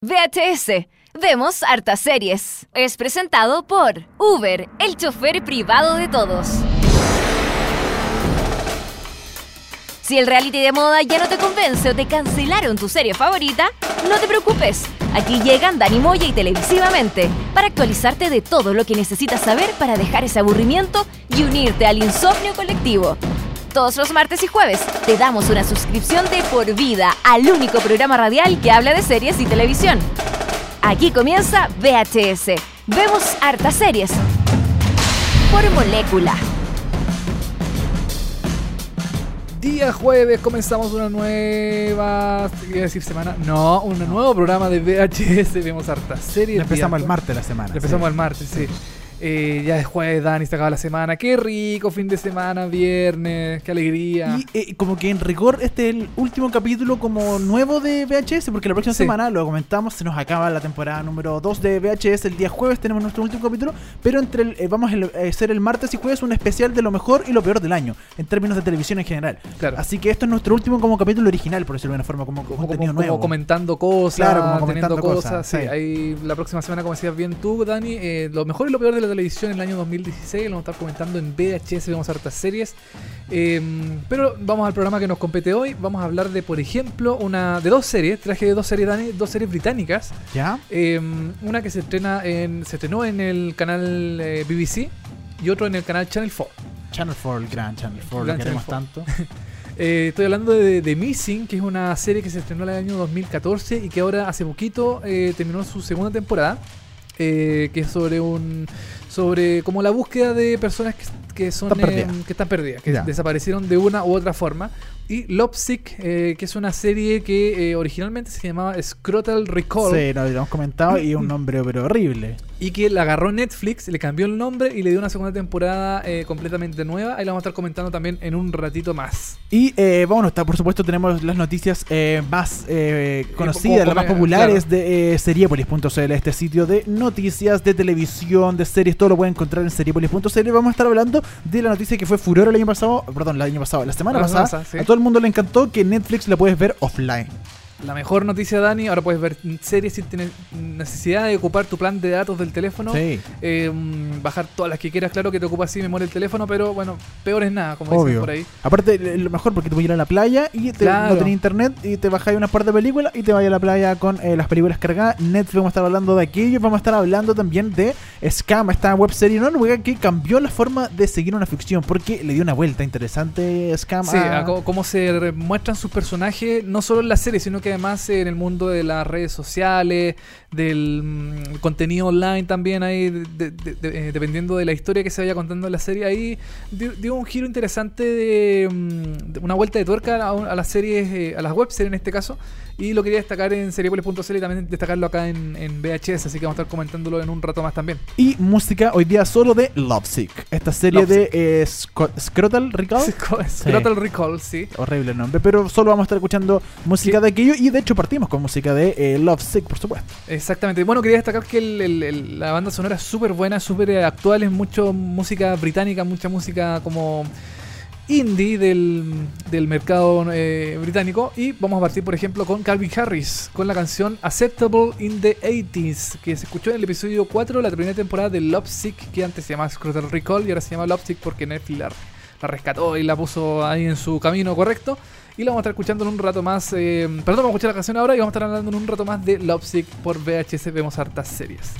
VHS. Vemos hartas series. Es presentado por Uber, el chofer privado de todos. Si el reality de moda ya no te convence o te cancelaron tu serie favorita, no te preocupes. Aquí llegan Dani Moya y Televisivamente para actualizarte de todo lo que necesitas saber para dejar ese aburrimiento y unirte al insomnio colectivo. Todos los martes y jueves te damos una suscripción de por vida al único programa radial que habla de series y televisión. Aquí comienza VHS. Vemos hartas series. Por molécula. Día jueves comenzamos una nueva. Iba a decir semana. No, un nuevo programa de VHS. Vemos hartas series. empezamos Día- el martes de la semana. Empezamos sí. el martes, sí. Eh, ya es jueves, Dani, se acaba la semana. Qué rico, fin de semana, viernes, qué alegría. Y eh, como que en rigor este es el último capítulo como nuevo de VHS, porque la próxima Sí. semana, lo comentamos, se nos acaba la temporada número 2 de VHS. El día jueves tenemos nuestro último capítulo, pero entre el- eh, vamos a eh, hacer el martes y jueves un especial de lo mejor y lo peor del año, en términos de televisión en general. Claro. Así que esto es nuestro último como capítulo original, por decirlo de una forma, como, como, contenido como nuevo. comentando cosas, Claro, como comentando cosas. cosas, sí. sí. Ahí la próxima semana, como decías bien tú, Dani, eh, lo mejor y lo peor de la televisión en el año 2016 lo vamos a estar comentando en VHS, vamos a hartas series. Eh, pero vamos al programa que nos compete hoy. Vamos a hablar de, por ejemplo, una de dos series. Traje de dos series, dos series británicas. ¿Ya? Eh, una que se estrena en, se estrenó en el canal eh, BBC y otro en el canal Channel 4. Channel 4, el gran Channel 4, Gran lo queremos tanto. Eh, estoy hablando de, de Missing, que es una serie que se estrenó en el año 2014 y que ahora hace poquito eh, terminó su segunda temporada, eh, que es sobre un sobre como la búsqueda de personas que, que son Están perdidas. eh, que están perdidas, que Ya. desaparecieron de una u otra forma. Y Lovesick, eh, que es una serie que eh, originalmente se llamaba Scrotal Recall Sí, lo hemos comentado y un nombre pero horrible. y que la agarró Netflix, le cambió el nombre y le dio una segunda temporada eh, completamente nueva. Ahí la vamos a estar comentando también en un ratito más. Y eh, bueno, está, por supuesto tenemos las noticias más conocidas, las más populares claro. de Seriepolis.cl, este sitio de noticias, de televisión, de series, todo lo pueden encontrar en Seriepolis.cl. Vamos a estar hablando de la noticia que fue furor el año pasado, perdón, el año pasado, la semana La pasada. sí. A el mundo le encantó que Netflix la puedes ver offline. La mejor noticia, Dani, ahora puedes ver series sin tener necesidad de ocupar tu plan de datos del teléfono. Sí. Eh, bajar todas las que quieras, claro que te ocupa así memoria el teléfono, pero bueno, peor es nada, como dicen Obvio. por ahí. Aparte, le- lo mejor porque te voy a ir a la playa y te, Claro. no tenés internet y te bajáis unas par de películas y te vas a la playa con eh, las películas cargadas. Netflix vamos a estar hablando de aquello. Vamos a estar hablando también de Scam, esta web serie noruega que cambió la forma de seguir una ficción porque le dio una vuelta interesante Scam Sí, a- a cómo se muestran sus personajes, no solo en la serie, sino que además en el mundo de las redes sociales, del mm, contenido online también, ahí, eh, dependiendo de la historia que se vaya contando en la serie, ahí dio, un giro interesante de, mm, de una vuelta de tuerca a, a las series, eh, a las webs en este caso, y lo quería destacar en seriepolis.cl y también destacarlo acá en, en VHS, así que vamos a estar comentándolo en un rato más también. Y música hoy día solo de Lovesick, esta serie Lovesick. de eh, Scrotal Recall. Scrotal Recall, sí. Horrible nombre, pero solo vamos a estar escuchando música Sí. de aquello y de hecho partimos con música de eh, Lovesick, por supuesto. Exactamente. Bueno, quería destacar que el- el- el- la banda sonora es súper buena, súper actual, es mucho música británica, mucha música como indie del, del mercado eh, británico. Y vamos a partir, por ejemplo, con Calvin Harris, con la canción Acceptable in the 80s, que se escuchó en el episodio 4 de la primera temporada de Lovesick, que antes se llamaba Scrotal Recall y ahora se llama Lovesick porque Netflix la, rescató y la puso ahí en su camino correcto. Y la vamos a estar escuchando en un rato más. eh, perdón, vamos a escuchar la canción ahora y vamos a estar hablando en un rato más de Lovesick por VHS. Vemos hartas series.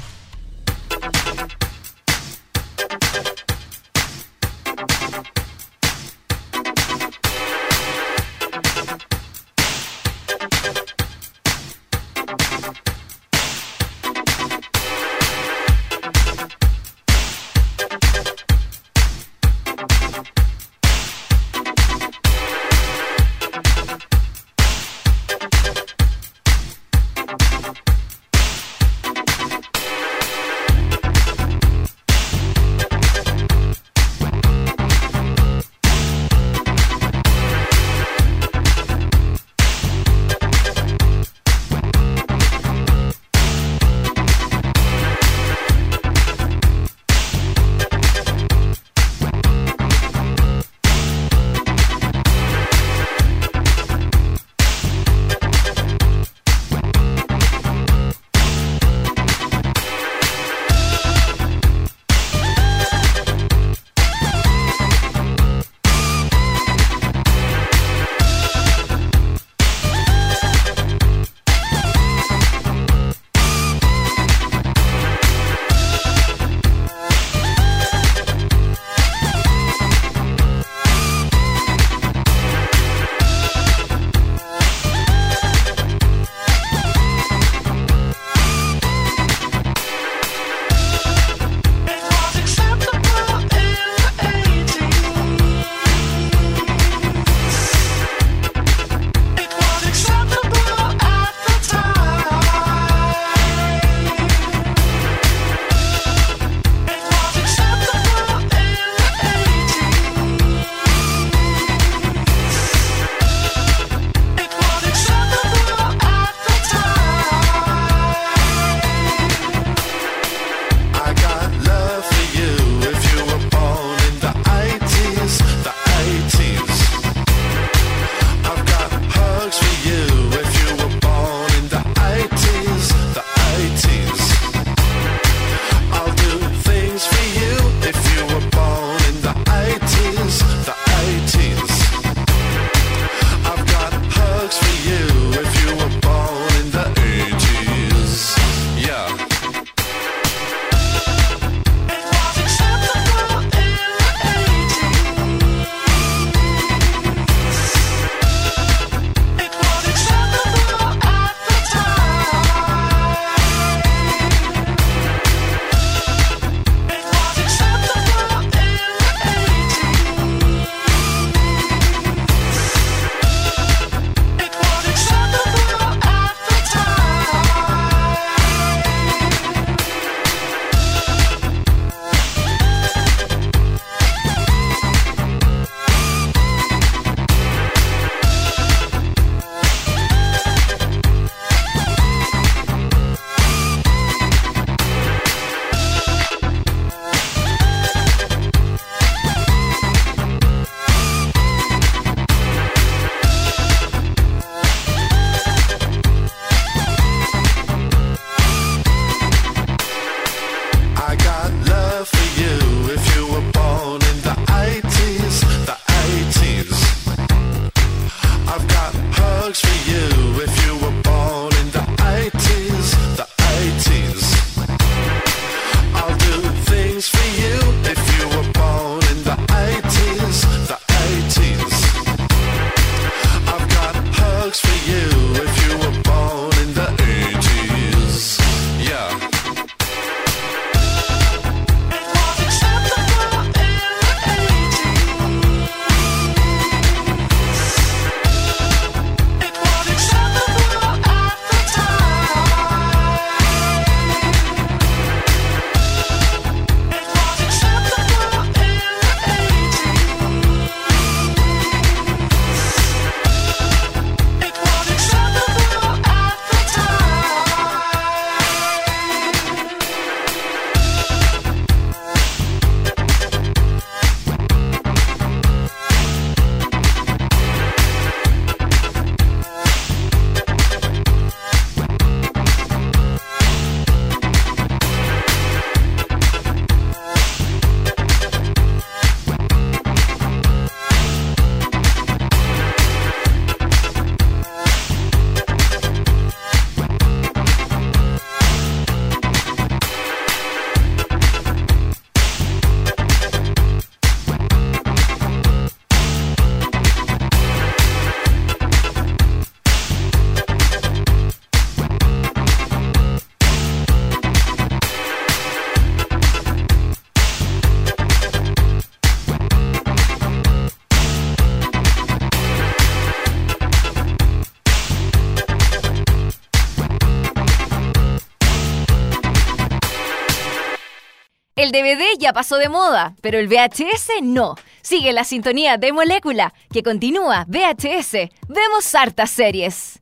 El DVD ya pasó de moda, pero el VHS no. Sigue la sintonía de Molécula, que continúa VHS. Vemos hartas series.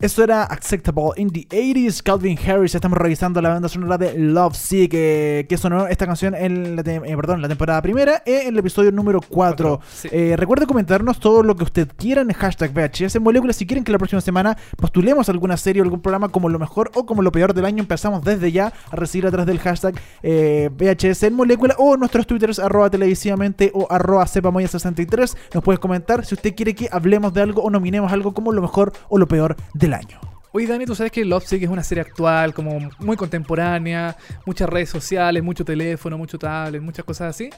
Eso era Acceptable in the 80s, Calvin Harris. Estamos revisando la banda sonora de Love Sick, eh, que sonó esta canción en la, eh, perdón, la temporada primera, eh, en el episodio número 4. Cuatro, sí. Eh, recuerde comentarnos todo lo que usted quiera en el hashtag VHS en Molécula. Si quieren que la próxima semana postulemos alguna serie o algún programa como lo mejor o como lo peor del año, empezamos desde ya a recibir a través del hashtag VHS en Molécula o nuestros twitters arroba televisivamente o arroba sepamoya63. Nos puedes comentar si usted quiere que hablemos de algo o nominemos algo como lo mejor o lo peor del año. Oye, Dani, tú sabes que Lovesick es una serie actual, como muy contemporánea, muchas redes sociales, mucho teléfono, mucho tablet, muchas cosas así.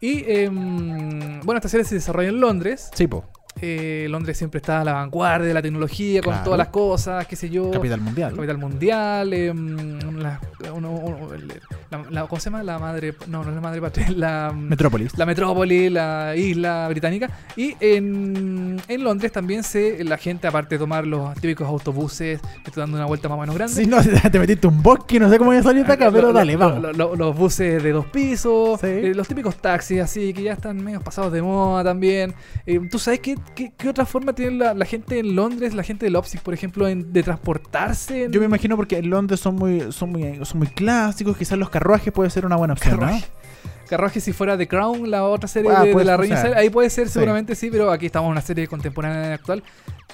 Y em, bueno, esta serie se desarrolla en Londres. Sí, po. Eh, Londres siempre está a la vanguardia de la tecnología, con Claro. todas las cosas, qué sé yo. Capital Mundial. Capital mundial, em, la, uno- uno- el- la- la- ¿cómo se llama? La madre, no, no es la madre patria, la, Metrópolis. la metrópoli, la isla británica. Y en, en Londres también se, la gente, aparte de tomar los típicos autobuses, estoy dando una vuelta más o menos grande. Si no, te metiste un bosque, no sé cómo voy a salir de acá, pero Lo- dale, vamos. lo- lo- los buses de dos pisos, Sí. eh, los típicos taxis así, que ya están medio pasados de moda también. Eh, ¿Tú sabes qué, qué, qué otra forma tiene la, la gente en Londres, la gente de Leipzig, por ejemplo, en- de transportarse? en- Yo me imagino porque en Londres son muy, son muy, son muy clásicos, quizás los carruajes puede ser una buena opción, Carruaje. Carruaje si fuera The Crown, la otra serie Ah, de, la Reina. Isabel, ahí puede ser Sí. seguramente sí, pero aquí estamos en una serie contemporánea actual.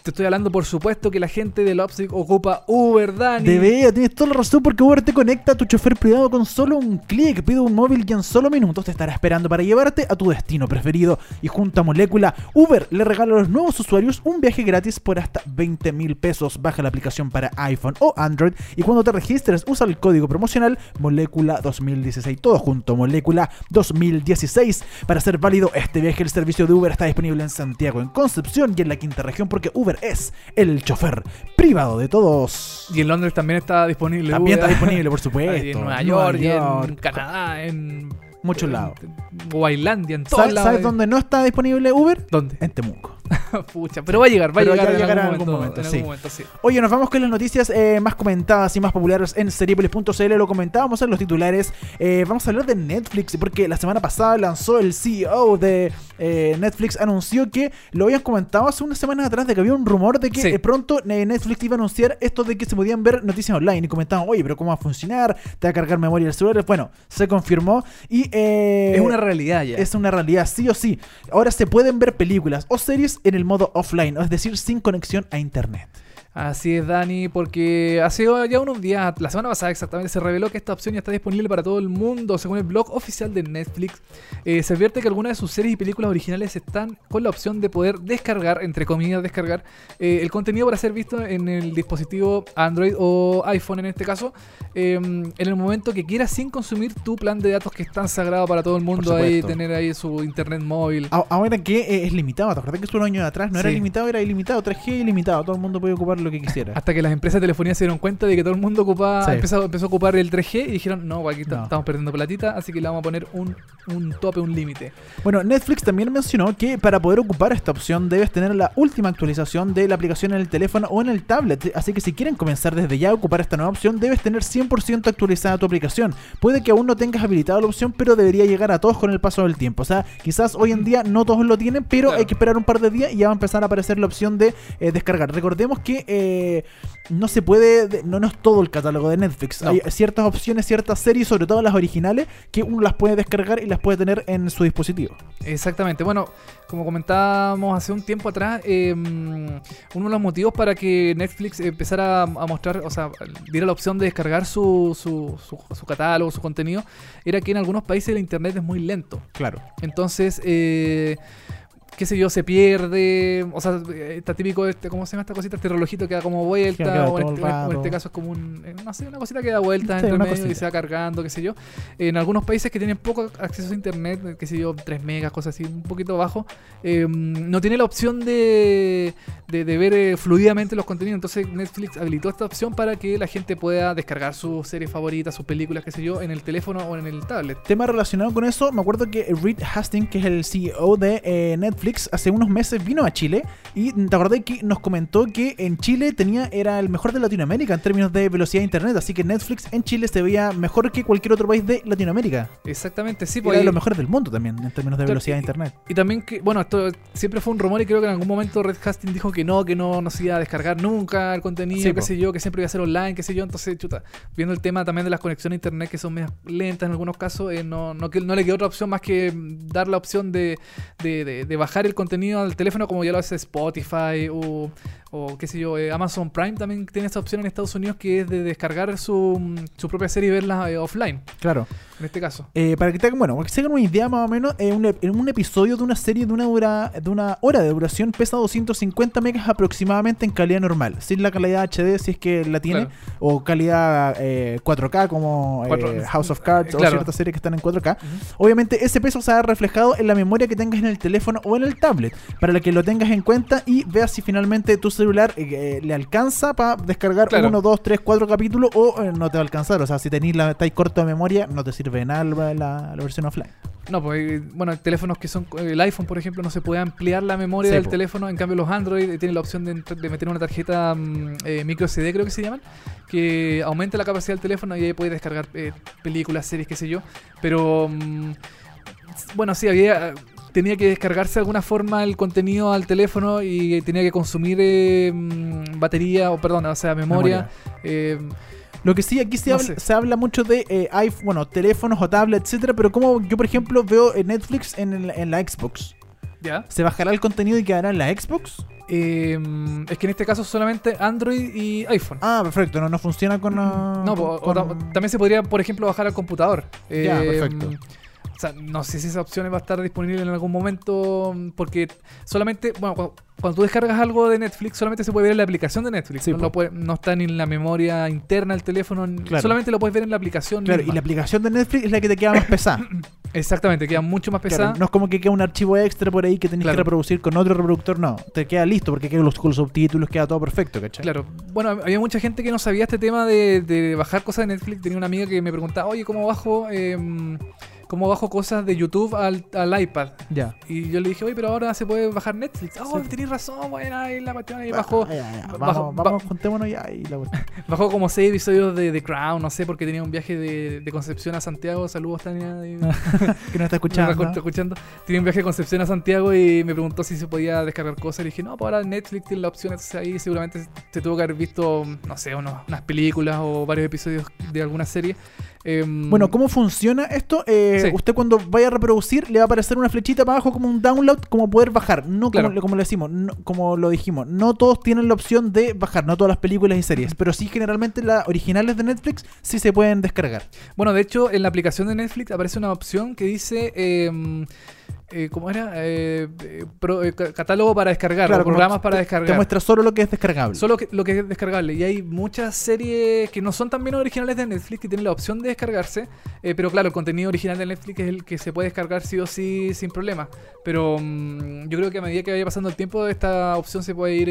Te estoy hablando, por supuesto, que la gente de Leipzig ocupa Uber, Dani. De veras, tienes toda la razón porque Uber te conecta a tu chofer privado con solo un clic. Pide un móvil y en solo minutos te estará esperando para llevarte a tu destino preferido. Y junto a Molécula, Uber le regala a los nuevos usuarios un viaje gratis por hasta 20 mil pesos. Baja la aplicación para iPhone o Android y cuando te registres usa el código promocional Molécula 2016. Todo junto, Molécula 2016. Para ser válido este viaje, el servicio de Uber está disponible en Santiago, en Concepción y en la quinta región porque Uber es el chofer privado de todos. Y en Londres también está disponible. También está disponible, por supuesto. Y en Nueva York, y en. Canadá, en Muchos lados. O Islandia, en todos ¿Sabes, lados. sabes dónde no está disponible Uber? ¿Dónde? En Temuco. Pucha, pero va a llegar, va a llegar, en llegará algún en algún momento. momento, en sí. algún momento, sí. Oye, nos vamos con las noticias eh, más comentadas y más populares en seriepolis.cl. Lo comentábamos en los titulares. Eh, vamos a hablar de Netflix porque la semana pasada lanzó el CEO de eh, Netflix. Anunció que lo habían comentado hace unas semanas atrás de que había un rumor de que Sí. pronto Netflix iba a anunciar esto de que se podían ver noticias online. Y comentaban, oye, pero ¿cómo va a funcionar? ¿Te va a cargar memoria del celular? Bueno, se confirmó y... Es una realidad ya. es una realidad, sí o sí. Ahora se pueden ver películas o series en el modo offline, es decir, sin conexión a internet. Así es, Dani, porque hace ya unos días, la semana pasada exactamente, se reveló que esta opción ya está disponible para todo el mundo. Según el blog oficial de Netflix, eh, se advierte que algunas de sus series y películas originales están con la opción de poder descargar, entre comillas, descargar eh, el contenido para ser visto en el dispositivo Android o iPhone en este caso, eh, en el momento que quieras sin consumir tu plan de datos que es tan sagrado para todo el mundo, ahí tener ahí su internet móvil. Ahora que eh, es limitado, ¿te acuerdas que hace unos años atrás no era limitado, era ilimitado, 3G ilimitado, todo el mundo puede ocupar lo que quisiera. Hasta que las empresas de telefonía se dieron cuenta de que todo el mundo ocupaba, Sí. empezó, empezó a ocupar el 3G y dijeron, no, aquí No. estamos perdiendo platita, así que le vamos a poner un, un tope, un límite. Bueno, Netflix también mencionó que para poder ocupar esta opción debes tener la última actualización de la aplicación en el teléfono o en el tablet. Así que si quieren comenzar desde ya a ocupar esta nueva opción, debes tener 100% actualizada tu aplicación. Puede que aún no tengas habilitada la opción, pero debería llegar a todos con el paso del tiempo. O sea, quizás hoy en día no todos lo tienen, pero Claro. hay que esperar un par de días y ya va a empezar a aparecer la opción de eh, descargar. Recordemos que eh, no se puede, de- no, no es todo el catálogo de Netflix. No. Hay ciertas opciones, ciertas series, sobre todo las originales, que uno las puede descargar y las puede tener en su dispositivo. Exactamente. Bueno, como comentábamos hace un tiempo atrás, eh, uno de los motivos para que Netflix empezara a a mostrar, o sea, diera la opción de descargar su, su, su- su catálogo, su contenido, era que en algunos países el internet es muy lento. Claro. Entonces, eh, qué sé yo, se pierde. O sea, eh, está típico, este, ¿cómo se llama esta cosita? Este relojito que da como vuelta. Que o, en este, en este caso es como un, eh, no sé, una cosita que da vuelta Sí, entre medio y cosita. se va cargando, qué sé yo. En algunos países que tienen poco acceso a internet, eh, qué sé yo, 3 megas, cosas así, un poquito bajo, eh, no tiene la opción de, de, de ver eh, fluidamente los contenidos. Entonces Netflix habilitó esta opción para que la gente pueda descargar sus series favoritas, sus películas, qué sé yo, en el teléfono o en el tablet. Tema relacionado con eso, me acuerdo que Reed Hastings, que es el CEO de eh, Netflix, Netflix hace unos meses vino a Chile y te acordás que nos comentó que en Chile tenía era el mejor de Latinoamérica en términos de velocidad de internet, así que Netflix en Chile se veía mejor que cualquier otro país de Latinoamérica. Exactamente, sí. Era Pues, de y- los mejores del mundo también en términos de velocidad de internet. Y también que, bueno, esto siempre fue un rumor y creo que en algún momento Red Hastings dijo que no, que no nos iba a descargar nunca el contenido, Sí, qué sé yo, que siempre iba a ser online, qué sé yo. Entonces, chuta, viendo el tema también de las conexiones a internet que son medias lentas en algunos casos, eh, no, no, le quedó otra opción más que dar la opción de, de, de- de bajar el contenido al teléfono como ya lo hace Spotify o, o qué sé yo, eh, Amazon Prime también tiene esta opción en Estados Unidos que es de descargar su, mm, su propia serie y verla eh, offline, Claro. en este caso. Eh, para que te hagan, bueno, para que se hagan una idea más o menos, un, en un episodio de una serie de una hora, de una hora de duración pesa 250 megas aproximadamente en calidad normal, sin la calidad HD si es que la tiene, Claro. o calidad eh, 4K como House of Cards o ciertas series que están en 4K. Obviamente ese peso se va a ver reflejado en la memoria que tengas en el teléfono o en el tablet, para que lo tengas en cuenta y veas si finalmente tu celular eh, eh, le alcanza para descargar Claro. uno, dos, tres, cuatro capítulos o eh, no te va a alcanzar. O sea, si tenéis la estáis corto de memoria, no te sirve de nada la, la- la versión offline. No, pues bueno, teléfonos que son el iPhone, por ejemplo, no se puede ampliar la memoria Sí, del po. teléfono. En cambio, los Android tienen la opción de, meter una tarjeta mm, eh, micro SD, creo que se llaman, que aumenta la capacidad del teléfono y ahí puedes descargar eh, películas, series, qué sé yo. Pero mm, bueno, sí, había tenía que descargarse de alguna forma el contenido al teléfono y tenía que consumir eh, mm, batería o perdón, o sea, memoria. eh, Lo que sí, aquí se, No habla, se habla mucho de eh, iPhone, bueno, teléfonos o tablets, etcétera, pero como yo, por ejemplo, veo en Netflix en, el- en la Xbox. ¿Ya? ¿Se bajará el contenido y quedará en la Xbox? Eh, es que en este caso solamente Android y iPhone. Ah, perfecto, no, no funciona con... ah, No, con- po- o con- ta- también se podría, por ejemplo, bajar al computador. Ya, Eh, perfecto. O sea, no sé si esa opción va a estar disponible en algún momento, porque solamente, bueno, cu- cuando, tú descargas algo de Netflix, solamente se puede ver en la aplicación de Netflix. Sí, no, po. lo puede- no está ni en la memoria interna del teléfono, Claro. solamente lo puedes ver en la aplicación. Claro, y la aplicación de Netflix es la que te queda más pesada. Exactamente, queda mucho más pesada. Claro, no es como que queda un archivo extra por ahí que tenés Claro. que reproducir con otro reproductor, no. Te queda listo porque queda los, con los subtítulos, queda todo perfecto, ¿cachai? Claro, bueno, había mucha gente que no sabía este tema de, de bajar cosas de Netflix. Tenía una amiga que me preguntaba, oye, ¿cómo bajo, em, ¿cómo bajo cosas de YouTube al, al iPad? Ya. Y yo le dije, oye, pero ahora se puede bajar Netflix. Oh, Sí. tenés razón, bueno, ahí la cuestión ahí bajó, Ah, ya, ya. bajo- Vamos, juntémonos ya y la bajó como seis episodios de The Crown, no sé, porque tenía un viaje de, de Concepción a Santiago. Saludos, Tania. que no está escuchando. me está escuchando. Tenía un viaje de Concepción a Santiago y me preguntó si se podía descargar cosas. Le dije, no, pues ahora Netflix tiene la opción. Entonces ahí seguramente se tuvo que haber visto, no sé, unos- unas películas o varios episodios de alguna serie. Em, Bueno, ¿cómo funciona esto? Eh, Sí. Usted cuando vaya a reproducir le va a aparecer una flechita para abajo como un download, como poder bajar. No Claro. como, como le decimos, no- como lo dijimos. No todos tienen la opción de bajar, no todas las películas y series. Pero sí generalmente las originales de Netflix sí se pueden descargar. Bueno, de hecho, en la aplicación de Netflix aparece una opción que dice. em, eh, ¿Cómo era? Eh, eh, pro- eh, ca- catálogo para descargar, o como programas te- para Te descargar. muestra solo lo que es descargable. Solo que, lo que es descargable. Y hay muchas series que no son también originales de Netflix que tienen la opción de descargarse. eh, pero claro, el contenido original de Netflix es el que se puede descargar sí o sí sin problema. Pero mm, yo creo que a medida que vaya pasando el tiempo, esta opción se puede ir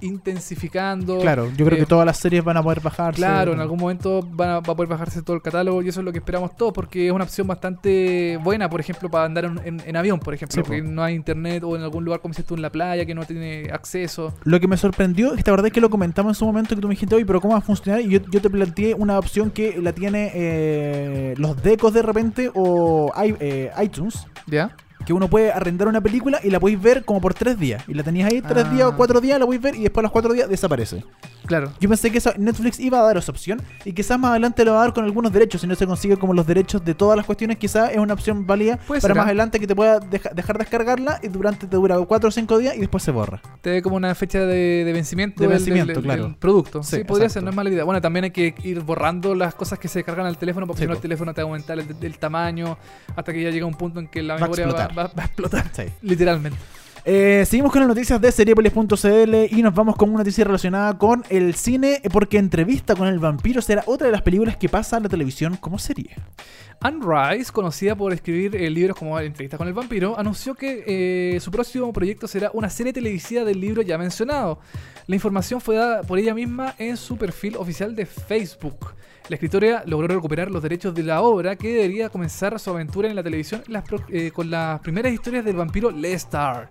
intensificando. Claro, yo creo que todas las series van a poder bajarse. Claro, en algún momento van a- va a poder bajarse todo el catálogo y eso es lo que esperamos todos porque es una opción bastante buena, por ejemplo, para andar en, en- en avión, por ejemplo, Sí, po. porque no hay internet o en algún lugar, como dices tú, en la playa que no tiene acceso. Lo que me sorprendió es que la verdad es que lo comentamos en su momento que tú me dijiste, oye, pero ¿cómo va a funcionar? Y yo, yo te planteé una opción que la tiene eh, los decos de repente o i- eh, iTunes. ¿Ya? Que uno puede arrendar una película y la podéis ver como por tres días. Y la tenías ahí tres Ah. días o cuatro días, la podéis ver y después a los cuatro días desaparece. Claro. Yo pensé que Netflix iba a dar esa opción y quizás más adelante lo va a dar con algunos derechos. Si no se consigue como los derechos de todas las cuestiones, quizás es una opción válida para más ¿ah? adelante que te pueda deja- dejar descargarla y durante te dura cuatro o cinco días y después se borra. Te ve como una fecha de, de vencimiento, De del- vencimiento, del, claro. del producto. Sí, Sí, podría exacto. ser, no es mala idea. Bueno, también hay que ir borrando las cosas que se descargan al teléfono porque Sí, si no el teléfono te va a aumentar el, el tamaño hasta que ya llega un punto en que la Va a memoria explotar. va- va a explotar, Sí. literalmente. Eh, seguimos con las noticias de Seriepolis.cl y nos vamos con una noticia relacionada con el cine, porque Entrevista con el vampiro será otra de las películas que pasa a la televisión como serie. Anne Rice, conocida por escribir eh, libros como Entrevista con el vampiro, anunció que eh, su próximo proyecto será una serie televisiva del libro ya mencionado. La información fue dada por ella misma en su perfil oficial de Facebook. La escritora logró recuperar los derechos de la obra que debería comenzar su aventura en la televisión eh, con las primeras historias del vampiro Lestar.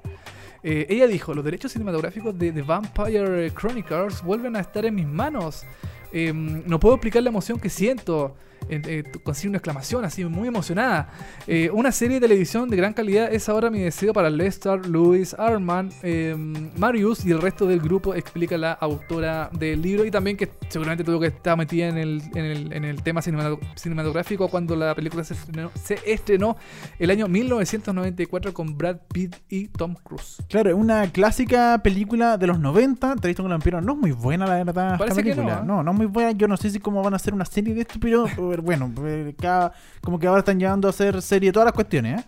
Eh, ella dijo, los derechos cinematográficos de The Vampire Chronicles vuelven a estar en mis manos. Em, no puedo explicar la emoción que siento. Eh, consigue una exclamación así, muy emocionada. Eh, una serie de televisión de gran calidad es ahora mi deseo para Lester, Louis, Arman, em, Marius y el resto del grupo, explica la autora del libro. Y también que seguramente tuvo que estar metida en el, en el, en el tema cinemato- cinematográfico cuando la película se estrenó, se estrenó el año 1994 con Brad Pitt y Tom Cruise. Claro, es una clásica película de los 90. Entrevista con el vampiro no es muy buena, la verdad. Parece que película. no, ¿eh? no, no es muy buena. Yo no sé si cómo van a hacer una serie de esto, pero pero bueno, eh, cada- como que ahora están llevando a hacer serie todas las cuestiones, ¿eh?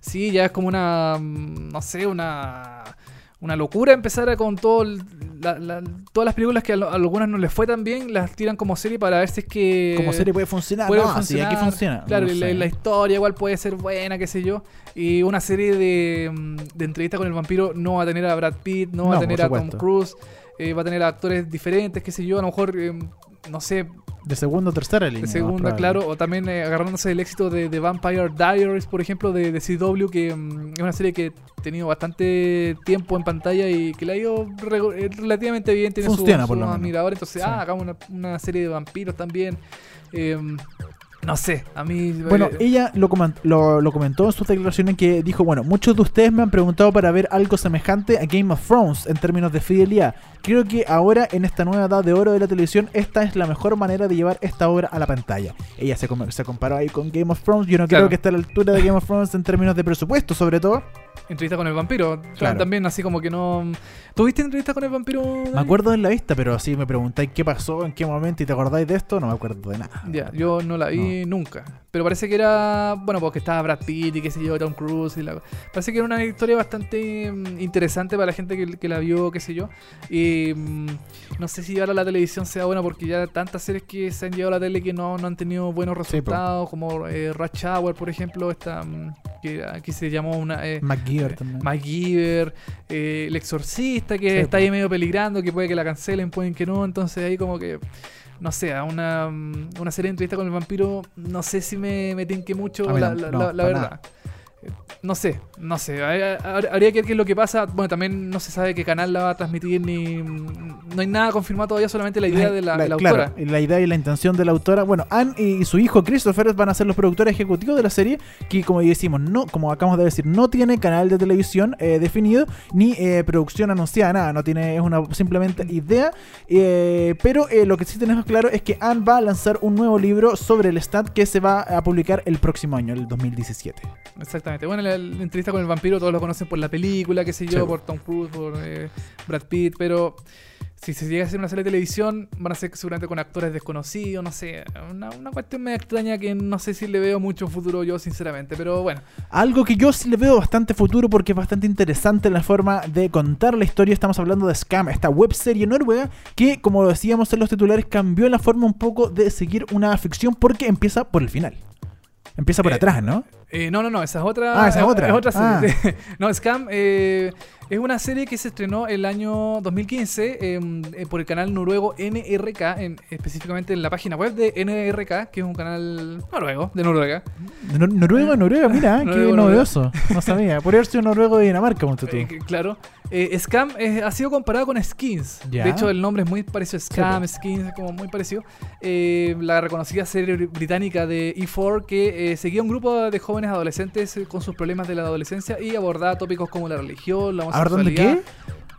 Sí, ya es como una, mm, no sé, una, una locura empezar a con todo el- la- la- todas las películas que a, algunas no les fue tan bien, las tiran como serie para ver si es que... Como serie puede funcionar. puede no, sí, funcionar. aquí funciona. Claro, No la, historia igual puede ser buena, qué sé yo. Y una serie de, mm, de entrevistas con el vampiro no va a tener a Brad Pitt, no va a tener a Tom. Cruise, eh, va a tener a actores diferentes, qué sé yo. A lo mejor, eh, no sé, De segunda o tercera línea. de segunda, claro, o también eh, agarrándose del éxito de, de Vampire Diaries, por ejemplo, de, de CW, que mm, es una serie que ha tenido bastante tiempo en pantalla y que le ha ido re- eh, relativamente bien, tiene Funciona, su, por lo menos. admiradores, entonces, Sí. ah, hagamos una, una serie de vampiros también. Eh, no sé, a mí... Bueno, eh, ella lo, comen- lo, lo comentó en sus declaraciones que dijo, bueno, muchos de ustedes me han preguntado para ver algo semejante a Game of Thrones en términos de fidelidad. Creo que ahora, en esta nueva edad de oro de la televisión, esta es la mejor manera de llevar esta obra a la pantalla. Ella se, com- se comparó ahí con Game of Thrones. Yo no Claro. creo que esté a la altura de Game of Thrones en términos de presupuesto, sobre todo. entrevista con el vampiro, Claro. también así como que no... ¿Tuviste entrevista con el vampiro? Dani? Me acuerdo en la vista, pero si me preguntáis qué pasó, en qué momento y te acordáis de esto, no me acuerdo de nada. Ya, yo no la vi nunca. Pero parece que era, bueno, porque estaba Brad Pitt y qué sé yo, Tom Cruise y la... Parece que era una historia bastante mm, interesante para la gente que, que la vio, qué sé yo. Y mm, no sé si llevarla a la televisión sea buena porque ya tantas series que se han llevado a la tele que no, no han tenido buenos Sí, resultados, como eh, Rush Hour, por ejemplo, esta mm, que aquí se llamó una... eh, MacGyver también. MacGyver, eh, El Exorcista, que Sí, está po. ahí medio peligrando, que puede que la cancelen, pueden que no, entonces ahí como que, no sé, una, mm, una serie de entrevistas con el vampiro, no sé si me, me tinque mucho la, no, la- no, la- la para verdad. No sé, no sé. Habría que ver qué es lo que pasa. Bueno, también no se sabe qué canal la va a transmitir ni. No hay nada confirmado todavía, solamente la idea de la, de la claro, autora. la idea y la intención de la autora. Bueno, Anne y su hijo Christopher van a ser los productores ejecutivos de la serie, que como decimos, no, como acabamos de decir, no tiene canal de televisión eh, definido, ni eh, producción anunciada, nada, no tiene, es una simplemente idea. eh, pero lo que sí tenemos claro es que Anne va a lanzar un nuevo libro sobre el stat que se va a publicar el próximo año, el 2017. Exactamente. Bueno, la, la entrevista con el vampiro todos lo conocen por la película, qué sé yo, Sí. por Tom Cruise, por eh, Brad Pitt, pero si se llega a hacer una serie de televisión, van a ser seguramente con actores desconocidos, no sé, una, una cuestión medio extraña que no sé si le veo mucho futuro yo, sinceramente, pero bueno. Algo que yo sí le veo bastante futuro porque es bastante interesante la forma de contar la historia. Estamos hablando de Scam, esta web serie noruega que, como decíamos en los titulares, cambió la forma un poco de seguir una ficción porque empieza por el final. Empieza por Eh, atrás, ¿no? Eh, no, no, no, esa es otra. Ah, esa es otra. Es otra. Ah. no, Scam eh, es una serie que se estrenó el año 2015 eh, eh, por el canal noruego NRK, en- específicamente en la página web de NRK, que es un canal noruego, de Noruega. Nor- Noruega, Noruega, mira, qué Noruego, novedoso. No sabía. Podría haber sido Noruego de Dinamarca, tú. Eh, claro. Eh, Scam eh, ha sido comparado con Skins. De hecho, el nombre es muy parecido a Scam, po. Skins, es como muy parecido. Eh, la reconocida serie br- británica de E4 que seguía un grupo de jóvenes adolescentes con sus problemas de la adolescencia y abordaba tópicos como la religión, la ¿Abordando qué?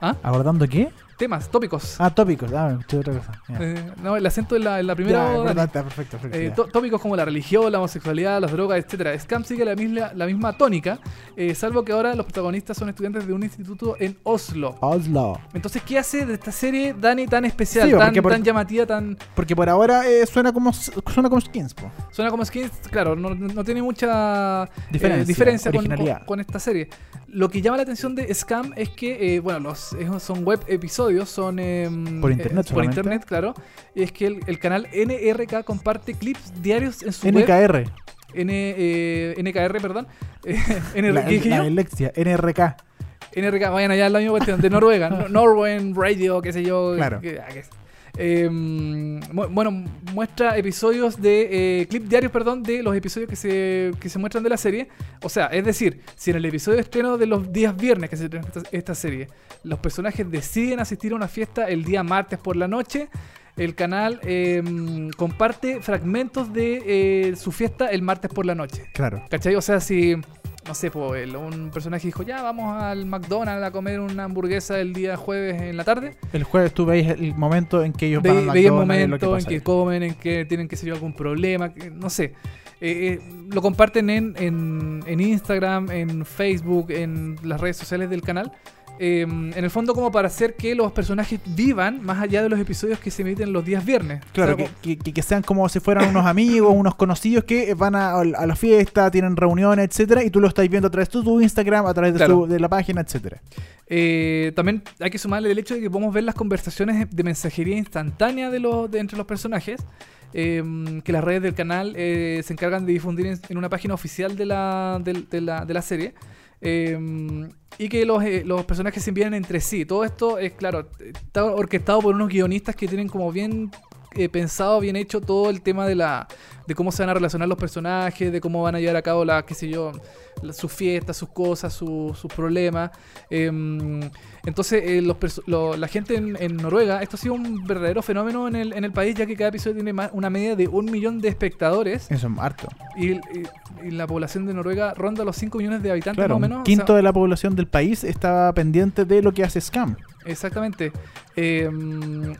¿Ah? ¿Abordando qué? Temas, tópicos. Ah, tópicos. Ah, otra cosa. Eh, no, el acento en la, en la primera. Verdad, está perfecto. perfecto, Eh, tópicos como la religión, la homosexualidad, las drogas, etcétera. Scam sigue la misma, la misma tónica, eh, salvo que ahora los protagonistas son estudiantes de un instituto en Oslo. Oslo. Entonces, ¿qué hace de esta serie Dani tan especial, Sí, tan, por- tan llamativa, tan Porque por ahora eh, suena como suena como skins, po. suena como skins? Claro, no, no- tiene mucha Diferencia, diferencia con, con- con esta serie. Lo que llama la atención de Scam es que, bueno, los son web episodios, son em, Por internet eh, por internet, claro. Y es que el, el canal NRK comparte clips diarios en su web. NKR. N, eh, NKR, perdón. Eh, NR, La, ¿qué la dislexia, NRK. NRK, vayan allá, la misma cuestión, de Noruega, no- Norwegian Radio, qué sé yo. Claro. que- ah. Eh, mu- bueno, muestra episodios de. eh, clip diarios, perdón, de los episodios que se, que se muestran de la serie. O sea, es decir, si en el episodio de estreno de los días viernes que se estrena esta, esta serie, los personajes deciden asistir a una fiesta el día martes por la noche. El canal eh, comparte fragmentos de eh, su fiesta el martes por la noche. Claro. ¿Cachai? O sea, si, no sé, po, el- un personaje dijo, ya vamos al McDonald's a comer una hamburguesa el día jueves en la tarde. El jueves tú veis el momento en que ellos Ve, van al el momento en que comen, en que tienen, que yo, algún problema, que- no sé. Eh, eh, lo comparten en, en, en Instagram, en Facebook, en las redes sociales del canal. Eh, en el fondo como para hacer que los personajes vivan más allá de los episodios que se emiten los días viernes. Claro, O sea, que, que- que sean como si fueran unos amigos, unos conocidos que van a, a la fiesta, tienen reuniones, etcétera, y tú lo estás viendo a través de tu Instagram, a través de, Claro. su- de la página, etcétera. Eh, también hay que sumarle el hecho de que podemos ver las conversaciones de mensajería instantánea de los, de entre los personajes. eh, que las redes del canal eh, se encargan de difundir en, en una página oficial de la, del- de, la, de la serie. Eh, y que los, eh, los personajes se envían entre sí. Todo esto es, claro, está orquestado por unos guionistas que tienen como bien eh, pensado, bien hecho todo el tema de la de cómo se van a relacionar los personajes, de cómo van a llevar a cabo la, qué sé yo, sus fiestas, sus cosas, su- sus problemas. Em, entonces, eh, los lo- la gente en, en Noruega, esto ha sido un verdadero fenómeno en el, en el país, ya que cada episodio tiene más- una media de un millón de espectadores Eso es harto. y, y- y la población de Noruega ronda los 5 millones de habitantes Claro, más o menos. un o quinto sea, de la población del país estaba pendiente de lo que hace Scam. Exactamente. Eh,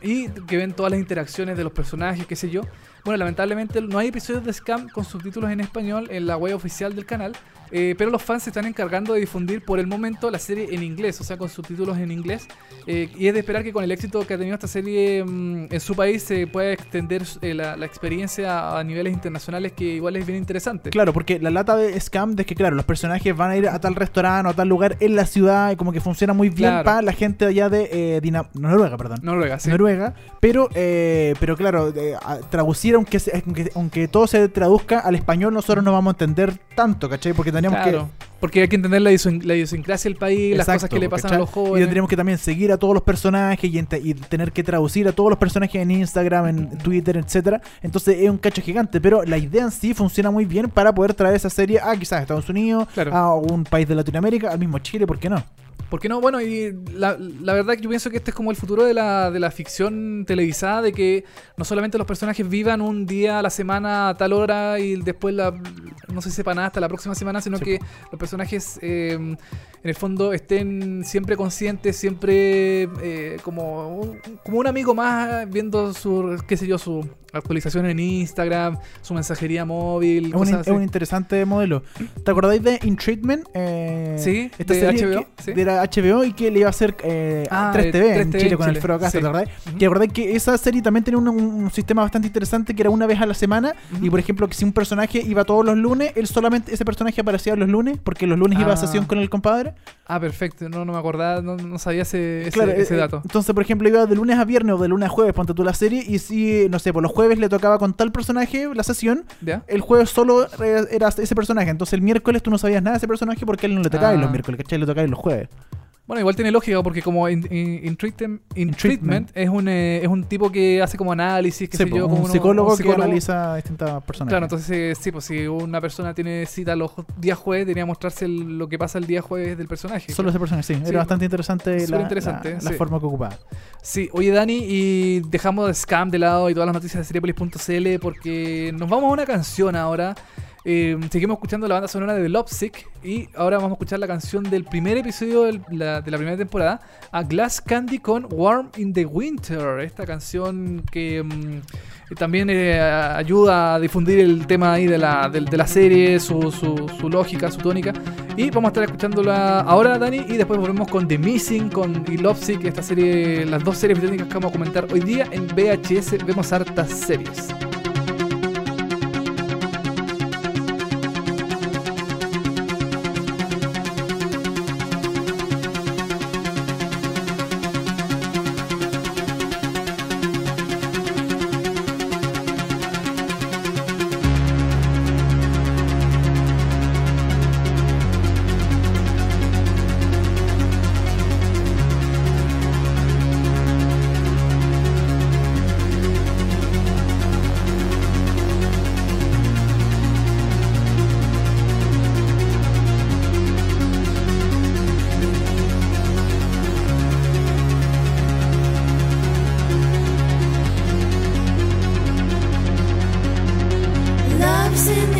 y que ven todas las interacciones de los personajes, qué sé yo. Bueno, lamentablemente no hay episodios de Scam con subtítulos en español en la web oficial del canal. Eh, pero los fans se están encargando de difundir por el momento la serie en inglés, o sea, con subtítulos en inglés. eh, y es de esperar que con el éxito que ha tenido esta serie mm, en su país se pueda extender eh, la, la experiencia a niveles internacionales, que igual es bien interesante. Claro, porque la lata de Scam es que, claro, los personajes van a ir a tal restaurante o a tal lugar en la ciudad y como que funciona muy bien Claro. para la gente allá de eh, Noruega, perdón. Noruega, sí. Noruega, pero eh, pero claro, eh, traducir aunque, aunque aunque todo se traduzca al español nosotros no vamos a entender tanto, ¿cachai? Porque Claro, porque hay que entender la, idiosincrasia del país, las cosas que le pasan ¿cachai? a los y jóvenes. tendríamos que también seguir a todos los personajes y, y tener que traducir a todos los personajes en Instagram, en Twitter, etcétera. Entonces es un cacho gigante, pero la idea en sí funciona muy bien para poder traer esa serie a quizás Estados Unidos, Claro. a un país de Latinoamérica, al mismo Chile, ¿por qué no? ¿Por qué no? Bueno, y la, la verdad que yo pienso que este es como el futuro de la, de la ficción televisada, de que no solamente los personajes vivan un día a la semana a tal hora y después la, no se sepan nada hasta la próxima semana, sino Sí, que los personajes eh, en el fondo estén siempre conscientes, siempre eh, como, un, como un amigo más viendo su, qué sé yo, su actualización en Instagram, su mensajería móvil, Es un, es interesante modelo. ¿Te acordáis de In Treatment? Eh, Sí, esta de serie HBO, que- sí. de la HBO y que le iba a hacer eh, Ah, 3TV, eh, en 3TV Chile con el Fro Castro, sí. ¿te acordáis? Que acordáis que esa serie también tenía un, un sistema bastante interesante que era una vez a la semana y por ejemplo que si un personaje iba todos los lunes, él solamente ese personaje aparecía los lunes porque los lunes iba a Ah. sesión con el compadre. Ah, perfecto, no, no me acordaba, no, no sabía ese, ese, Claro, ese eh, dato. Entonces, por ejemplo, iba de lunes a viernes o de lunes a jueves, ponte tú la serie, y si, no sé, por los jueves le tocaba con tal personaje la sesión, ¿Ya? el jueves solo era ese personaje. Entonces el miércoles tú no sabías nada de ese personaje porque él no le tocaba Ah. los miércoles, ¿cachai? Le tocaba los jueves. Bueno, igual tiene lógica porque como in, in- in treatment, in treatment treatment. es un eh, es un tipo que hace como análisis, qué Sí, sé yo, un, como uno- psicólogo un que psicólogo. analiza distintas personas. Claro, entonces eh, sí, pues si una persona tiene cita los días jueves, debería mostrarse el- lo que pasa el día jueves del personaje. Solo ese personaje, sí. Sí, Era bastante interesante, la, interesante, la- forma que ocupaba. Sí, oye Dani, y dejamos de Scam de lado y todas las noticias de Seriepolis.cl porque nos vamos a una canción ahora. Eh, seguimos escuchando la banda sonora de Lovesick y ahora vamos a escuchar la canción del primer episodio del- la- de la primera temporada, A Glass Candy con Warm in the Winter. Esta canción que mm, también eh, ayuda a difundir el tema ahí de la, del- de, la serie, su, su- su lógica, su tónica. Y vamos a estar escuchándola ahora, Dani, y después volvemos con The Missing, con y Lovesick, esta serie, las dos series británicas que vamos a comentar hoy día en VHS. Vemos hartas series. Love's in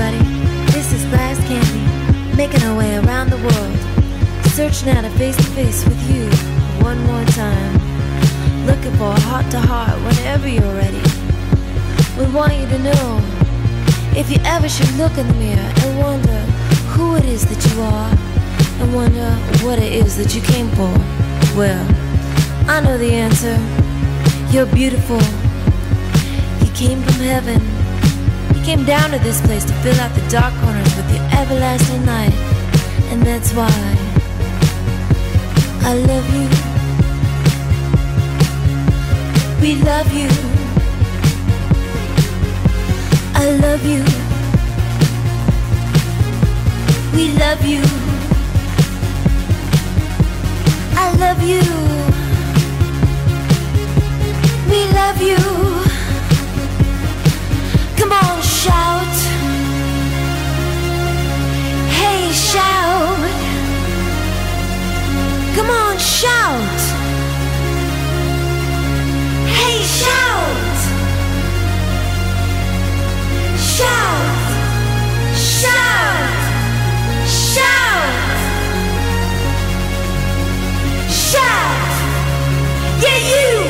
everybody. This is Glass Candy, making our way around the world, searching out a face to face with you one more time. Looking for a heart to heart whenever you're ready. We want you to know if you ever should look in the mirror and wonder who it is that you are, and wonder what it is that you came for. Well, I know the answer. You're beautiful. You came from heaven. Came down to this place to fill out the dark corners with your everlasting light. And that's why I love you. We love you. I love you. We love you. I love you. We love you. Shout. Hey, shout. Come on, shout. Hey, shout. Shout. Shout. Shout. Shout. Yeah, you.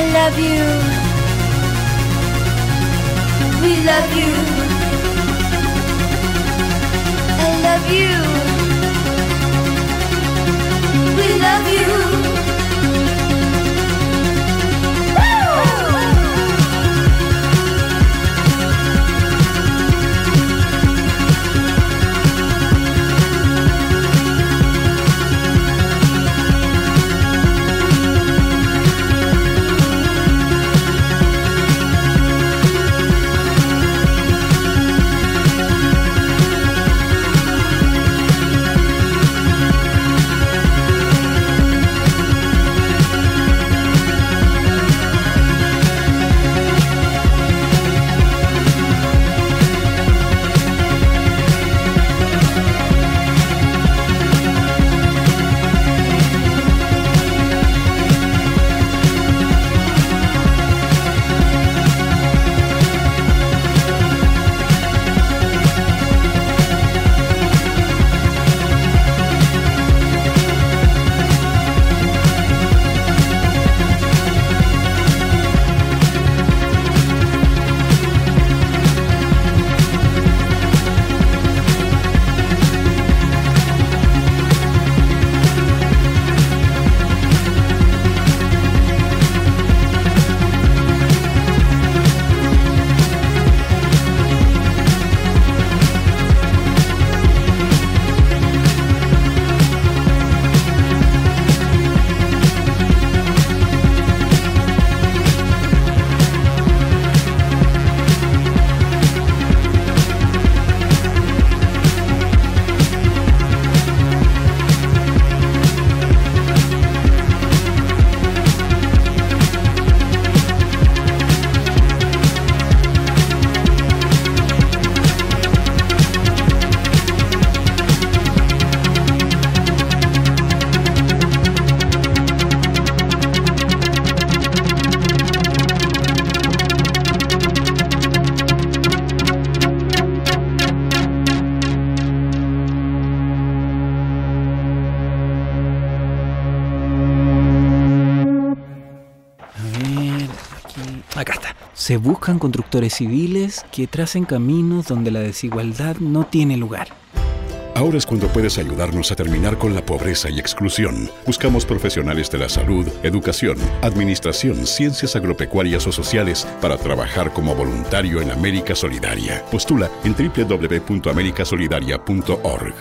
I love you. We love you. I love you. Se buscan constructores civiles que tracen caminos donde la desigualdad no tiene lugar. Ahora es cuando puedes ayudarnos a terminar con la pobreza y exclusión. Buscamos profesionales de la salud, educación, administración, ciencias agropecuarias o sociales para trabajar como voluntario en América Solidaria. Postula en www.americasolidaria.org.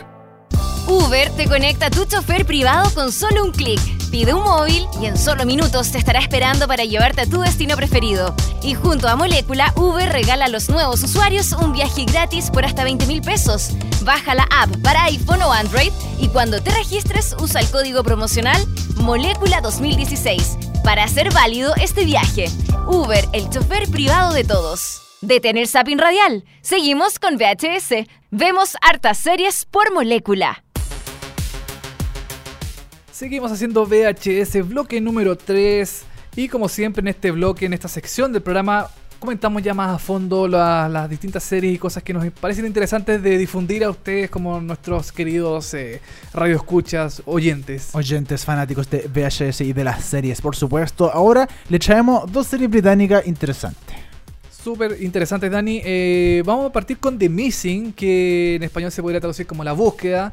Uber te conecta a tu chofer privado con solo un clic. Pide un móvil y en solo minutos te estará esperando para llevarte a tu destino preferido. Y junto a Molécula, Uber regala a los nuevos usuarios un viaje gratis por hasta 20 mil pesos. Baja la app para iPhone o Android y cuando te registres usa el código promocional Molécula 2016 para hacer válido este viaje. Uber, el chofer privado de todos. Detener Sapin Radial. Seguimos con VHS. Vemos hartas series por molécula. Seguimos haciendo VHS, bloque número 3. Y como siempre en este bloque, en esta sección del programa, comentamos ya más a fondo la- las distintas series y cosas que nos parecen interesantes de difundir a ustedes como nuestros queridos eh, radioescuchas, oyentes. Oyentes fanáticos de VHS y de las series, por supuesto. Ahora le traemos dos series británicas interesantes. Súper interesante, Dani. Eh, vamos a partir con The Missing, que en español se podría traducir como La Búsqueda.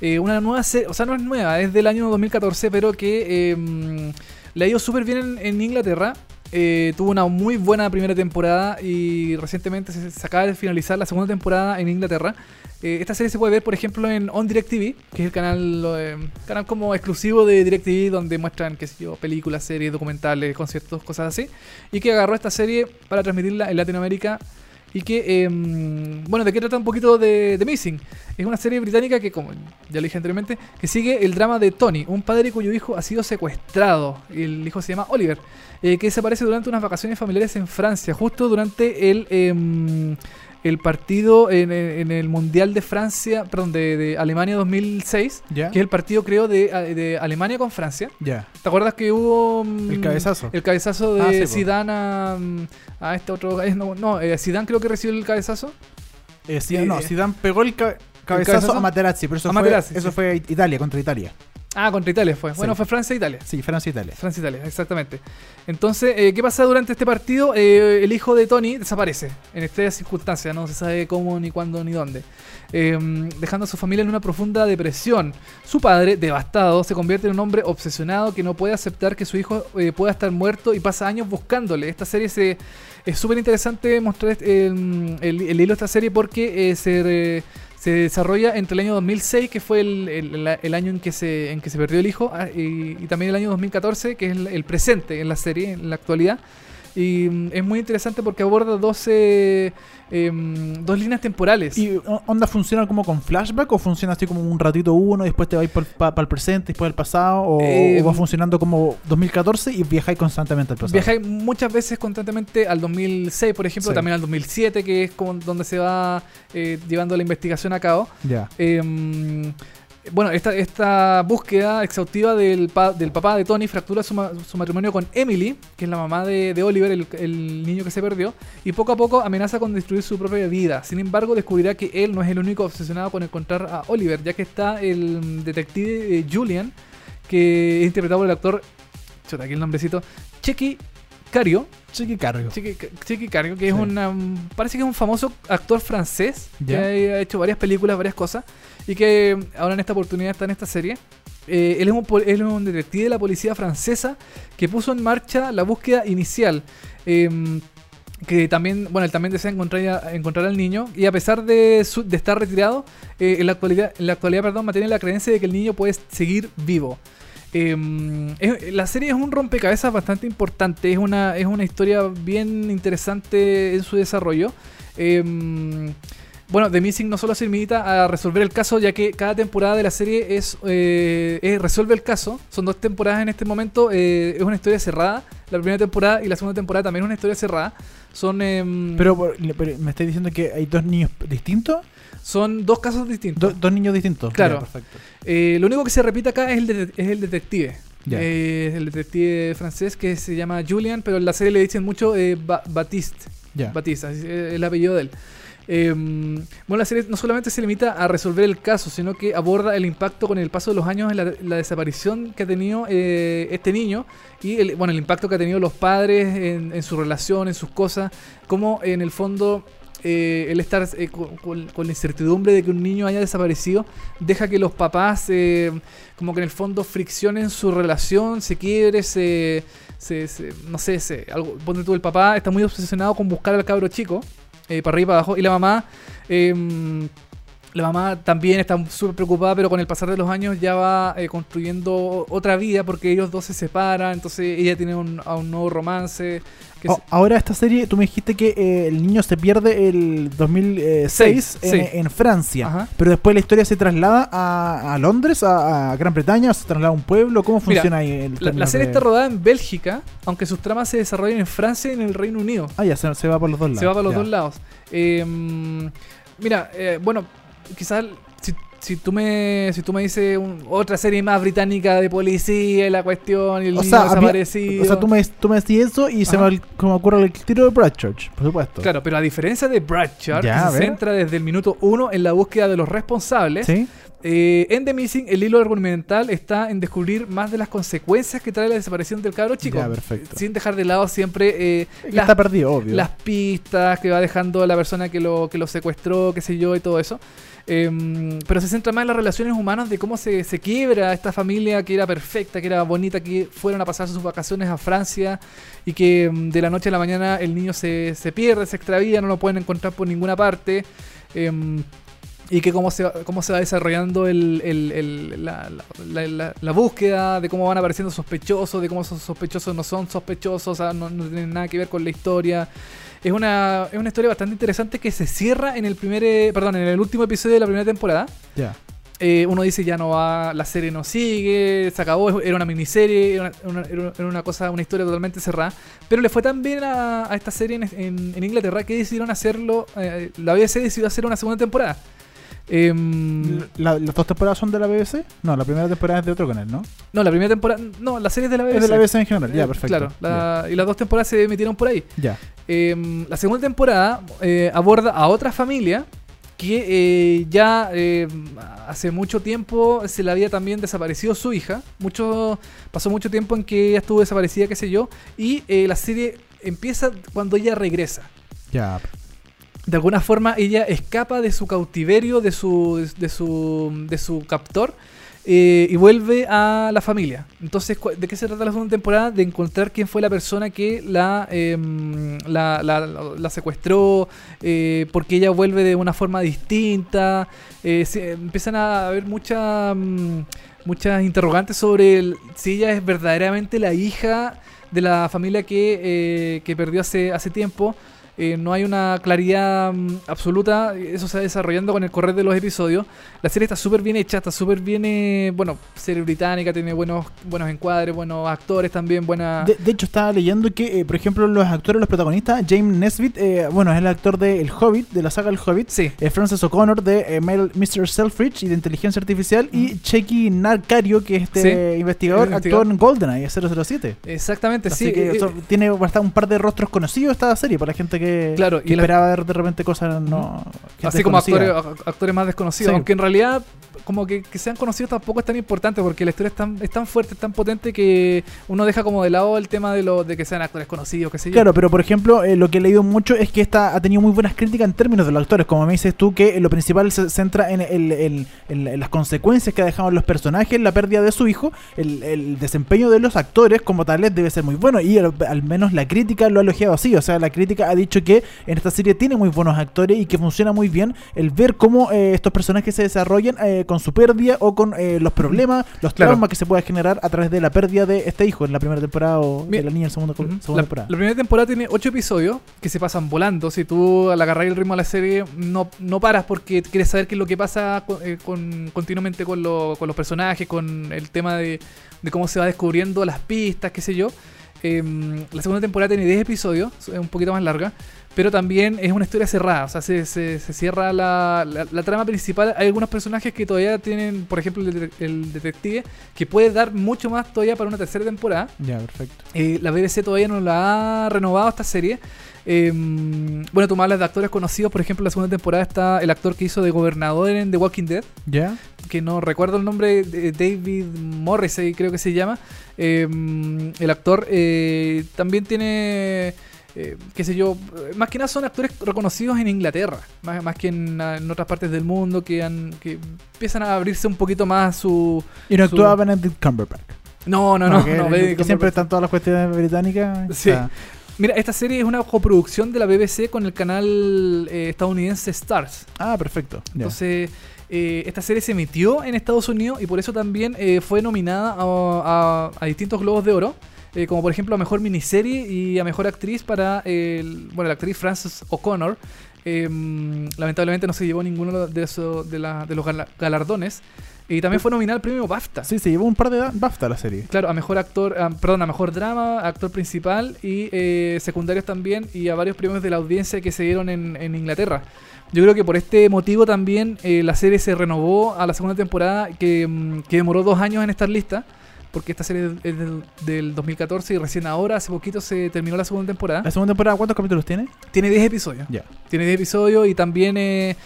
Eh, una nueva serie, o sea, no es nueva, es del año 2014, pero que eh, le ha ido súper bien en, Inglaterra. Eh, tuvo una muy buena primera temporada y recientemente se, acaba de finalizar la segunda temporada en Inglaterra. Eh, esta serie se puede ver, por ejemplo, en On DirecTV, que es el canal, canal como exclusivo de DirecTV, donde muestran, qué sé yo, películas, series, documentales, conciertos, cosas así. Y que agarró esta serie para transmitirla en Latinoamérica. Y que, eh, bueno, ¿de qué trata un poquito de, de Missing? Es una serie británica que, como ya lo dije anteriormente, que sigue el drama de Tony, un padre cuyo hijo ha sido secuestrado. El hijo se llama Oliver, eh, que desaparece durante unas vacaciones familiares en Francia, justo durante el, em, el partido en, en el Mundial de Francia, perdón, de, de Alemania 2006, ¿Ya? que es el partido, creo, de, de Alemania con Francia. Ya. ¿Te acuerdas que hubo mm, El cabezazo. El cabezazo de Ah, sí. Zidane a, mm, a este otro, eh, no, no eh, Zidane creo que recibió el cabezazo. Eh, sí, Eh, no, Zidane pegó el ca- cabezazo, cabezazo? a Materazzi, pero eso, A fue, Materazzi, eso sí. fue Italia, contra Italia. Ah, contra Italia fue. Bueno, Sí. fue Francia e Italia. Sí, Francia e Italia. Francia Italia, exactamente. Entonces, eh, ¿qué pasa durante este partido? Eh, el hijo de Tony desaparece en estas circunstancias, no se sabe cómo, ni cuándo, ni dónde. Eh, dejando a su familia en una profunda depresión. Su padre, devastado, se convierte en un hombre obsesionado que no puede aceptar que su hijo eh, pueda estar muerto y pasa años buscándole. Esta serie se, es súper interesante mostrar el, el- el hilo de esta serie porque se, se desarrolla entre el año 2006, que fue el, el- año en que, se, en que se perdió el hijo, ah, y, y también el año 2014, que es el, el presente en la serie, en la actualidad. Y mm, es muy interesante porque aborda 12, em, dos líneas temporales. ¿Y onda funciona como con flashback o funciona así como un ratito uno y después te vais para el presente, después al pasado? O, Eh, o va funcionando como 2014 y viajáis constantemente al pasado? Viajáis muchas veces constantemente al 2006, por ejemplo, Sí. también al 2007, que es como donde se va eh, llevando la investigación a cabo. Ya. Eh, bueno, esta, esta búsqueda exhaustiva del, pa- del papá de Tony fractura su, ma- su matrimonio con Emily, que es la mamá de, Oliver, el, el niño que se perdió, y poco a poco amenaza con destruir su propia vida. Sin embargo, descubrirá que él no es el único obsesionado con encontrar a Oliver, ya que está el detective eh, Julian, que es interpretado por el actor, chuta, aquí el nombrecito, Checky Cario, Chiqui cargo. Chiqui, Chiqui Cario, que es Sí. una, parece que es un famoso actor francés que Ya. ha hecho varias películas, varias cosas, y que ahora en esta oportunidad está en esta serie. Eh, él, es un, él es un detective de la policía francesa que puso en marcha la búsqueda inicial. em, que también, bueno, él también desea encontrar, encontrar al niño y a pesar de, su- de estar retirado, eh, en la actualidad, en la actualidad perdón, mantiene la creencia de que el niño puede seguir vivo. Eh, es- la serie es un rompecabezas bastante importante, es una, es una historia bien interesante en su desarrollo. Eh, bueno, The Missing no solo se limita a resolver el caso, ya que cada temporada de la serie es, eh, es- resuelve el caso. Son dos temporadas en este momento. eh, es una historia cerrada. La primera temporada y la segunda temporada también es una historia cerrada. Son, em, por- pero me estáis diciendo que hay dos niños distintos. Son dos casos distintos. Do- dos niños distintos. Claro. Perfecto. Eh, lo único que se repite acá es el, de- es el detective. Eh, el detective francés que se llama Julian, pero en la serie le dicen mucho eh, Ba- Baptiste. Ya. Batista, es el apellido de él. Eh, bueno, la serie no solamente se limita a resolver el caso, sino que aborda el impacto con el paso de los años en la, la desaparición que ha tenido eh, este niño y el, bueno, el impacto que ha tenido los padres en, en su relación, en sus cosas, como en el fondo eh, el estar eh, con, la incertidumbre de que un niño haya desaparecido deja que los papás eh, como que en el fondo friccionen su relación, se quiebre, se, se- no sé, se, algo, ponte tú el papá está muy obsesionado con buscar al cabro chico para arriba y para abajo y la mamá em, la mamá también está súper preocupada, pero con el pasar de los años ya va eh, construyendo otra vida porque ellos dos se separan, entonces ella tiene un, a un nuevo romance. Que Oh, se- ahora esta serie, tú me dijiste que eh, el niño se pierde el 2006 Seis, en, sí. en Francia, Ajá. pero después la historia se traslada a, a Londres, a, a Gran Bretaña, se traslada a un pueblo. ¿Cómo Mira, funciona ahí el La, la serie de- está rodada en Bélgica, aunque sus tramas se desarrollan en Francia y en el Reino Unido. Ah, ya, se, se va por los dos lados. Se va para los ya. dos lados. Eh, mira, eh, bueno, quizás si, si tú me si tú me dices un- otra serie más británica de policía y la cuestión y el O niño sea, desaparecido. o sea, tú me, tú me decís eso y se me, como ocurre el tiro de Broadchurch, por supuesto. Claro, pero a diferencia de Ya, a que se centra desde el minuto uno en la búsqueda de los responsables, ¿Sí? Eh, en The Missing el hilo argumental está en descubrir más de las consecuencias que trae la desaparición del cabro chico. Ya, perfecto. Sin dejar de lado siempre eh, las, está perdido, obvio. las pistas que va dejando la persona que lo, que lo secuestró, qué sé yo, y todo eso. Em, pero se centra más en las relaciones humanas de cómo se, se quiebra esta familia que era perfecta, que era bonita, que fueron a pasar sus vacaciones a Francia y que em, de la noche a la mañana el niño se, se pierde, se extravía, no lo pueden encontrar por ninguna parte. Y que cómo se, va- cómo se va desarrollando el, el- el- la, la- la- la- búsqueda, de cómo van apareciendo sospechosos, de cómo esos sospechosos no son sospechosos, o sea, no, no tienen nada que ver con la historia. Es una, es una historia bastante interesante que se cierra en el primer, eh, perdón, en el último episodio de la primera temporada. Ya. Eh, uno dice ya no va, la serie no sigue, se acabó, era una miniserie, era una, una- era una cosa, una historia totalmente cerrada. Pero le fue tan bien a, a esta serie en, en- en Inglaterra que decidieron hacerlo, eh, la BBC decidió hacer una segunda temporada. Em, La- ¿Las dos temporadas son de la BBC? No, la primera temporada es de otro canal, ¿no? no, la primera temporada, no, la serie es de la BBC. Es de la BBC en general, ya, Eh, perfecto. Claro, la- y las dos temporadas se emitieron por ahí. Ya. Eh, la segunda temporada eh, aborda a otra familia que eh, ya eh, hace mucho tiempo se le había también desaparecido su hija. Mucho, pasó mucho tiempo en que ella estuvo desaparecida, qué sé yo. Y la serie empieza cuando ella regresa. Ya. De alguna forma ella escapa de su cautiverio, de su, de su, de su captor. eh, y vuelve a la familia. Entonces, ¿de qué se trata la segunda temporada? De encontrar quién fue la persona que la, la, la- la- la secuestró, eh, porque ella vuelve de una forma distinta. eh, se- empiezan a haber mucha, mm, muchas interrogantes sobre el- si ella es verdaderamente la hija de la familia que, eh, que perdió hace, hace tiempo. Eh, no hay una claridad mm, absoluta, eso se va desarrollando con el correr de los episodios. La serie está súper bien hecha, está súper bien, eh, bueno, serie británica, tiene buenos, buenos encuadres, buenos actores también, buena... De, de hecho, estaba leyendo que, eh, por ejemplo, los actores, los protagonistas, James Nesbitt, eh, bueno, es el actor de El Hobbit, de la saga El Hobbit. Sí. Francis O'Connor de Mr. Selfridge y de Inteligencia Artificial. Y Checky Narcario, que es este Sí, investigador, el actuó investigador. en GoldenEye 007. Exactamente, Así sí. que tiene bastante un par de rostros conocidos esta serie para la gente que, Claro, que y la- esperaba ver de repente cosas no. Así como actores, actores más desconocidos. Sí. Aunque en realidad, como que, que sean conocidos tampoco es tan importante porque la historia es tan, es tan fuerte, es tan potente que uno deja como de lado el tema de, lo, de que sean actores conocidos, qué sé yo. Claro, pero por ejemplo, eh, lo que he leído mucho es que esta ha tenido muy buenas críticas en términos de los actores. Como me dices tú, que lo principal se centra en, el- el- en- en las consecuencias que ha dejado en los personajes, la pérdida de su hijo. El, el desempeño de los actores como tales debe ser muy bueno. Y al, al menos la crítica lo ha elogiado así. O sea, la crítica ha dicho que en esta serie tiene muy buenos actores y que funciona muy bien el ver cómo eh, estos personajes se desarrollan eh, con su pérdida o con eh, los problemas, los Claro. traumas que se puede generar a través de la pérdida de este hijo en la primera temporada o de la niña en segunda, Ujú. segunda La, temporada. la primera temporada tiene ocho episodios que se pasan volando. Si tú al agarrar el ritmo de la serie no, no paras porque quieres saber qué es lo que pasa con, eh, con- continuamente con, lo- con los personajes, con el tema de, de cómo se va descubriendo las pistas, qué sé yo. Em, la segunda temporada tiene 10 episodios, es un poquito más larga, pero también es una historia cerrada, o sea, se, se- se cierra la, la- la trama principal. Hay algunos personajes que todavía tienen, por ejemplo, el detective, que puede dar mucho más todavía para una tercera temporada. Ya, perfecto. Eh, la BBC todavía no la ha renovado esta serie. Eh, bueno, tú me hablas de actores conocidos, por ejemplo, en la segunda temporada está el actor que hizo de gobernador en The Walking Dead, ¿Ya? que no recuerdo el nombre, de David Morrissey creo que se llama. Eh, el actor eh, también tiene, eh, qué sé yo, más que nada son actores reconocidos en Inglaterra, más, más que en, en otras partes del mundo, que, han, que empiezan a abrirse un poquito más su... Y no Su- actúa Benedict Cumberbatch. No, no, no, no, que Benedict siempre están todas las cuestiones británicas. Sí. Mira, esta serie es una coproducción de la BBC con el canal eh, estadounidense Stars. ah, perfecto. Entonces, eh, esta serie se emitió en Estados Unidos y por eso también eh, fue nominada a, a- a distintos Globos de Oro. como por ejemplo a Mejor Miniserie y a Mejor Actriz para el, bueno, la actriz Frances O'Connor. Eh, lamentablemente no se llevó ninguno de, de, la- de los gala- galardones. Y también fue nominada al premio BAFTA. Sí, se llevó un par de BAFTA la serie. Claro, a mejor actor, a- perdón, a mejor drama, actor principal y eh, secundarios también y a varios premios de la audiencia que se dieron en, en Inglaterra. Yo creo que por este motivo también eh, la serie se renovó a la segunda temporada que, mm, que demoró dos años en estar lista. Porque esta serie es del, del 2014 y recién ahora, hace poquito, se terminó la segunda temporada. ¿La segunda temporada cuántos capítulos tiene? Tiene 10 episodios. Ya. Tiene 10 episodios y también eh,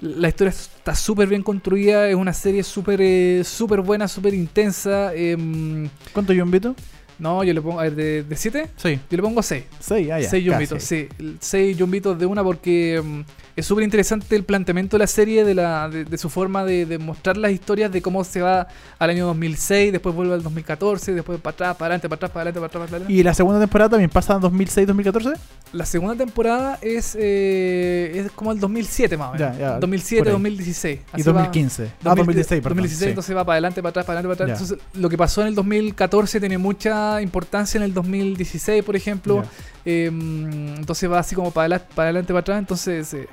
la historia está súper bien construida. Es una serie súper eh, súper buena, súper intensa. em, ¿Cuánto invito? no, yo le pongo, a ver, de, de 7, Sí. yo le pongo 6. Seis, ah, ya. 6 casi. yumbitos, sí. 6 yumbitos de una porque mm, es súper interesante el planteamiento de la serie, de, la, de, de su forma de, de mostrar las historias, de cómo se va al año 2006, después vuelve al 2014, después para atrás, para adelante, para atrás, para adelante, para atrás, para adelante. ¿Y la segunda temporada también pasa en 2006-2014? La segunda temporada es, eh, es como el 2007 más o menos. Ya, ya, 2007, por ahí. 2016. Y Así va. 2015. ah, 2016, perdón. 2016, sí. entonces va para adelante, para atrás, para adelante, para atrás. Ya. Entonces, lo que pasó en el 2014 tiene mucha importancia en el 2016, por ejemplo. Eh, entonces va así como para adelante, para adelante, para atrás. Entonces, eh,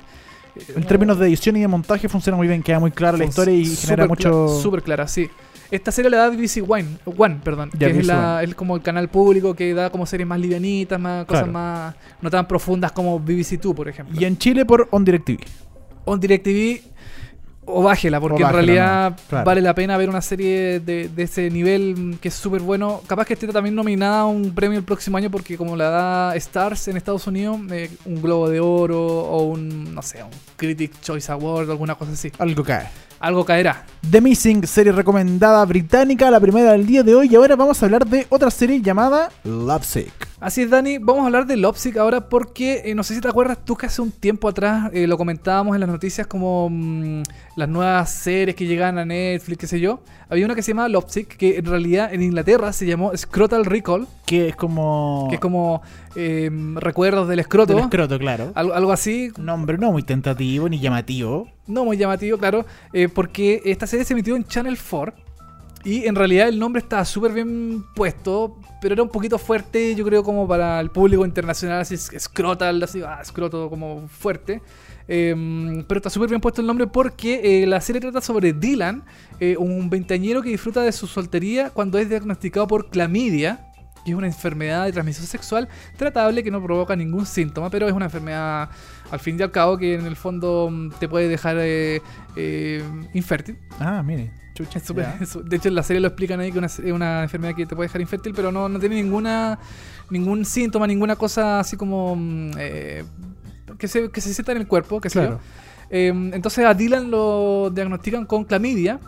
En términos de edición y de montaje funciona muy bien, queda muy clara la historia y genera mucho... Súper clara, sí. Esta serie la da BBC One, One perdón, Ya, que es, BBC la, es como el canal público que da como series más livianitas, más cosas más no tan profundas como BBC Two, por ejemplo. Y en Chile por On DirecTV. On DirecTV o bájela, porque O en realidad no, claro. vale la pena ver una serie de, de ese nivel que es súper bueno. Capaz que esté también nominada a un premio el próximo año, porque como la da Stars en Estados Unidos, eh, un Globo de Oro o un, no sé, un Critic Choice Award o alguna cosa así. Algo cae. Algo caerá. The Missing, serie recomendada británica, la primera del día de hoy. Y ahora vamos a hablar de otra serie llamada Lovesick. Así es, Dani. Vamos a hablar de Lopsic ahora porque eh, no sé si te acuerdas tú que hace un tiempo atrás eh, lo comentábamos en las noticias como mm, las nuevas series que llegan a Netflix, qué sé yo. Había una que se llama Lopsic que en realidad en Inglaterra se llamó Scrotal Recall, Que es como... que es como eh, recuerdos del escroto. Del escroto, claro. Algo, algo así, nombre no muy tentativo ni llamativo. no muy llamativo, claro, eh, porque esta serie se emitió en Channel 4 y en realidad el nombre estaba súper bien puesto, pero era un poquito fuerte, yo creo, como para el público internacional, así es- scrotal, así, ah, scroto como fuerte. Eh, pero está súper bien puesto el nombre porque eh, la serie trata sobre Dylan, eh, un veinteañero que disfruta de su soltería cuando es diagnosticado por clamidia, que es una enfermedad de transmisión sexual tratable que no provoca ningún síntoma, pero es una enfermedad al fin y al cabo que en el fondo mm, te puede dejar eh, eh, infértil. Ah, mire. Chucha, Es súper- ya. es- de hecho, en la serie lo explican ahí que es una enfermedad que te puede dejar infértil, pero no, no tiene ninguna ningún síntoma, ninguna cosa así como mm, eh, que, se, que se sienta en el cuerpo, que Claro. Eh, entonces a Dylan lo diagnostican con clamidia.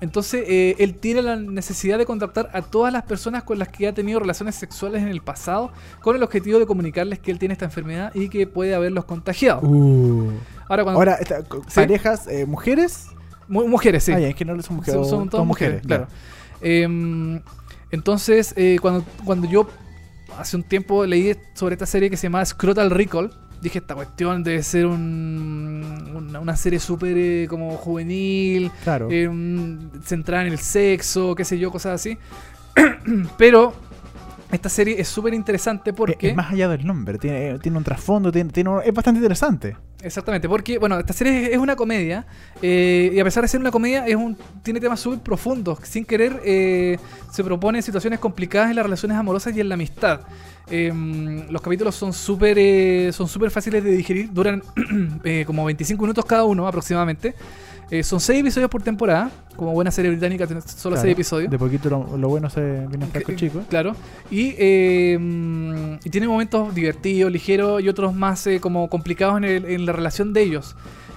Entonces eh, él tiene la necesidad de contactar a todas las personas con las que ha tenido relaciones sexuales en el pasado con el objetivo de comunicarles que él tiene esta enfermedad y que puede haberlos contagiado. Uh. Ahora, cuando, Ahora, esta- Sí. parejas, eh, mujeres. Mu- mujeres, sí. Ah, ya, es que no son mujeres. Son, son todas mujeres, claro. Em, entonces, eh, cuando, cuando yo hace un tiempo leí sobre esta serie que se llama Scrotal Recall, dije, esta cuestión debe ser un- una, una serie súper eh, como juvenil, Claro. em, centrada en el sexo, qué sé yo, cosas así. Pero esta serie es súper interesante Es- porque... Es más allá del nombre, tiene, tiene un trasfondo, tiene, tiene un- es bastante interesante. Exactamente, porque bueno, esta serie es- una comedia eh, y a pesar de ser una comedia es un tiene temas súper profundos. Sin querer eh, se propone situaciones complicadas en las relaciones amorosas y en la amistad. Eh, los capítulos son súper eh, son súper fáciles de digerir, duran eh, como 25 minutos cada uno aproximadamente. Eh, son 6 episodios por temporada, como buena serie británica, solo Claro, 6 episodios. De poquito lo, lo bueno se viene con Que- chicos. Claro. Y, eh, y tiene momentos divertidos, ligeros y otros más eh, como complicados en, el- en la relación de ellos.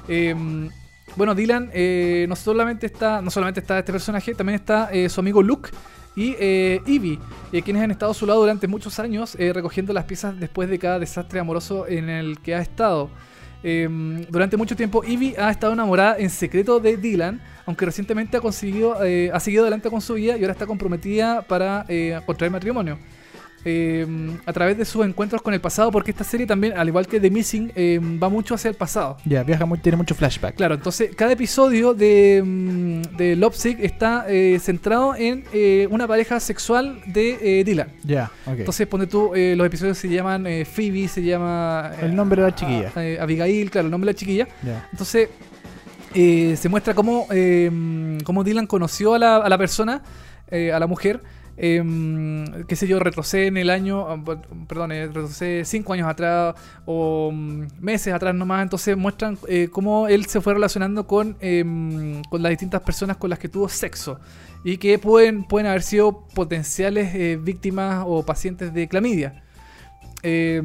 Eh, mm, bueno, Dylan eh, no solamente está, no solamente está este personaje, también está eh, su amigo Luke y eh, Evie, eh, quienes han estado a su lado durante muchos años eh, recogiendo las piezas después de cada desastre amoroso en el que ha estado. Eh, durante mucho tiempo, Evie ha estado enamorada en secreto de Dylan, aunque recientemente ha conseguido, eh, ha seguido adelante con su vida y ahora está comprometida para eh, contraer matrimonio. Eh, a través de sus encuentros con el pasado, porque esta serie también, al igual que The Missing, eh, va mucho hacia el pasado. Ya, viaja muy, tiene mucho flashback. Claro, entonces cada episodio de, mm, de Lovesick está eh, centrado en eh, una pareja sexual de eh, Dylan. Ya, ok. Entonces, pone tú, eh, los episodios se llaman Phoebe, se llama... El nombre de la chiquilla. a- eh, Abigail, claro, el nombre de la chiquilla. ya. Entonces, se muestra cómo, cómo Dylan conoció a la, a la persona, a la mujer. Eh, qué sé yo, retrocede en el año, ah, perdón, eh, retrocede cinco años atrás o mm, meses atrás nomás. Entonces muestran eh, cómo él se fue relacionando con, eh, con las distintas personas con las que tuvo sexo y que pueden, pueden haber sido potenciales eh, víctimas o pacientes de clamidia. Eh,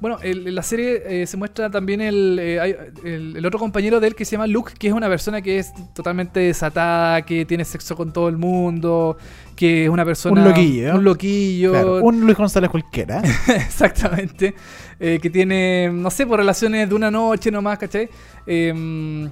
bueno, el- en la serie eh, se muestra también el, eh, el, el otro compañero de él que se llama Luke, que es una persona que es totalmente desatada, que tiene sexo con todo el mundo, que es una persona... Un loquillo. Un loquillo. Claro, un Luis González cualquiera. Exactamente. Eh, que tiene, no sé, por relaciones de una noche nomás, ¿cachai? Eh,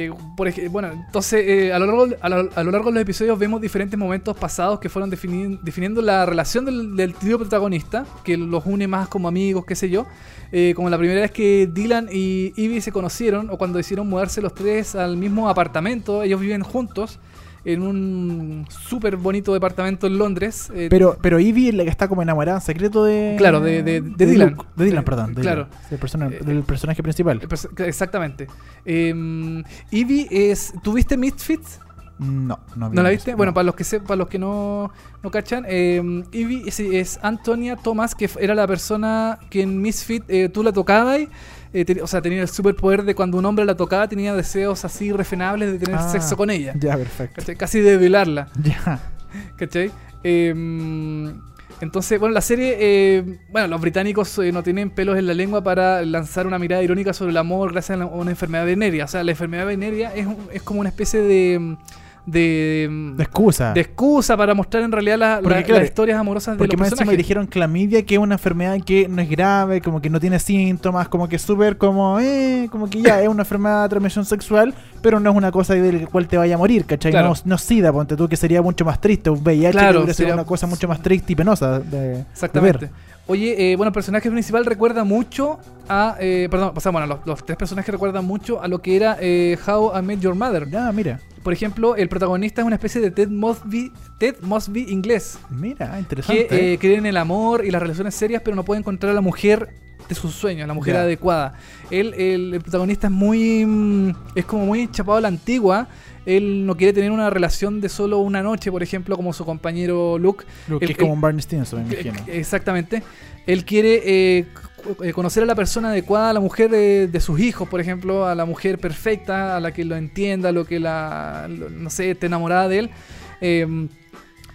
eh, por ej- bueno, entonces eh, a, lo largo, a, lo, a lo largo de los episodios vemos diferentes momentos pasados que fueron defini- definiendo la relación del, del protagonista, que los une más como amigos, qué sé yo. Eh, como la primera vez que Dylan y Ivy se conocieron, o cuando decidieron mudarse los tres al mismo apartamento, ellos viven juntos en un súper bonito departamento en Londres. eh, Pero, pero Ivy es la que está como enamorada en secreto de. Claro, de- de- de Dylan. Luke. De Dylan, perdón. de claro. Dylan, del, persona- Eh, del personaje principal. Exactamente. Eh, Ivy es. ¿Tuviste Misfits? No, no vi ¿No la eso, viste? no. Bueno, para los que se, para los que no, no cachan, eh, Ivy es, es Antonia Thomas, que era la persona que en Misfit eh, tú la tocabas. y, eh, te- o sea, tenía el superpoder de cuando un hombre la tocaba, tenía deseos así refrenables de tener Ah, sexo con ella. Ya, perfecto. ¿cachai? Casi de violarla. Ya. ¿Cachai? Eh, entonces, bueno, la serie, eh, bueno, los británicos eh, no tienen pelos en la lengua para lanzar una mirada irónica sobre el amor gracias a la- a una enfermedad venérea. O sea, la enfermedad venérea es, es como una especie de, de, De excusa. de excusa para mostrar en realidad la- Porque, la- claro, las historias amorosas de Porque los más personajes. dijeron clamidia, que es una enfermedad que no es grave, como que no tiene síntomas, como que súper como, eh, como que ya es una enfermedad de transmisión sexual, pero no es una cosa de la cual te vaya a morir, ¿cachai? Claro. No, no SIDA, ponte tú, que sería mucho más triste, un VIH Claro, que sería- una cosa mucho más triste y penosa de, de Exactamente. ver. Oye, eh, bueno, el personaje principal recuerda mucho a. eh, perdón, sea, bueno, los, los tres personajes recuerdan mucho a lo que era eh, How I Met Your Mother. Ya, mira, Por ejemplo, el protagonista es una especie de Ted Mosby, Ted Mosby inglés. mira, que interesante. eh, cree en el amor y las relaciones serias, pero no puede encontrar a la mujer de sus sueños, la mujer adecuada. Él, el, el protagonista es muy. mm, es como muy chapado a la antigua. Él no quiere tener una relación de solo una noche, por ejemplo, como su compañero Luke. Lo que es como un Barney Stinson, me imagino. Exactamente. Él quiere eh, eh, conocer a la persona adecuada, a la mujer de, sus hijos, por ejemplo, a la mujer perfecta, a la que lo entienda, lo que la, no sé, esté enamorada de él, eh,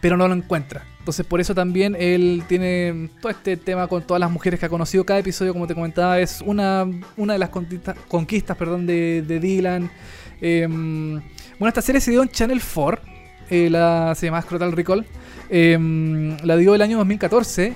pero no lo encuentra. Entonces por eso también él tiene todo este tema con todas las mujeres que ha conocido. Cada episodio, como te comentaba, es una, una de las conquistas, perdón, de, de Dylan. Eh, bueno, esta serie se dio en Channel 4. eh, la, se llama Scrotal Recall. Eh, la dio el año 2014.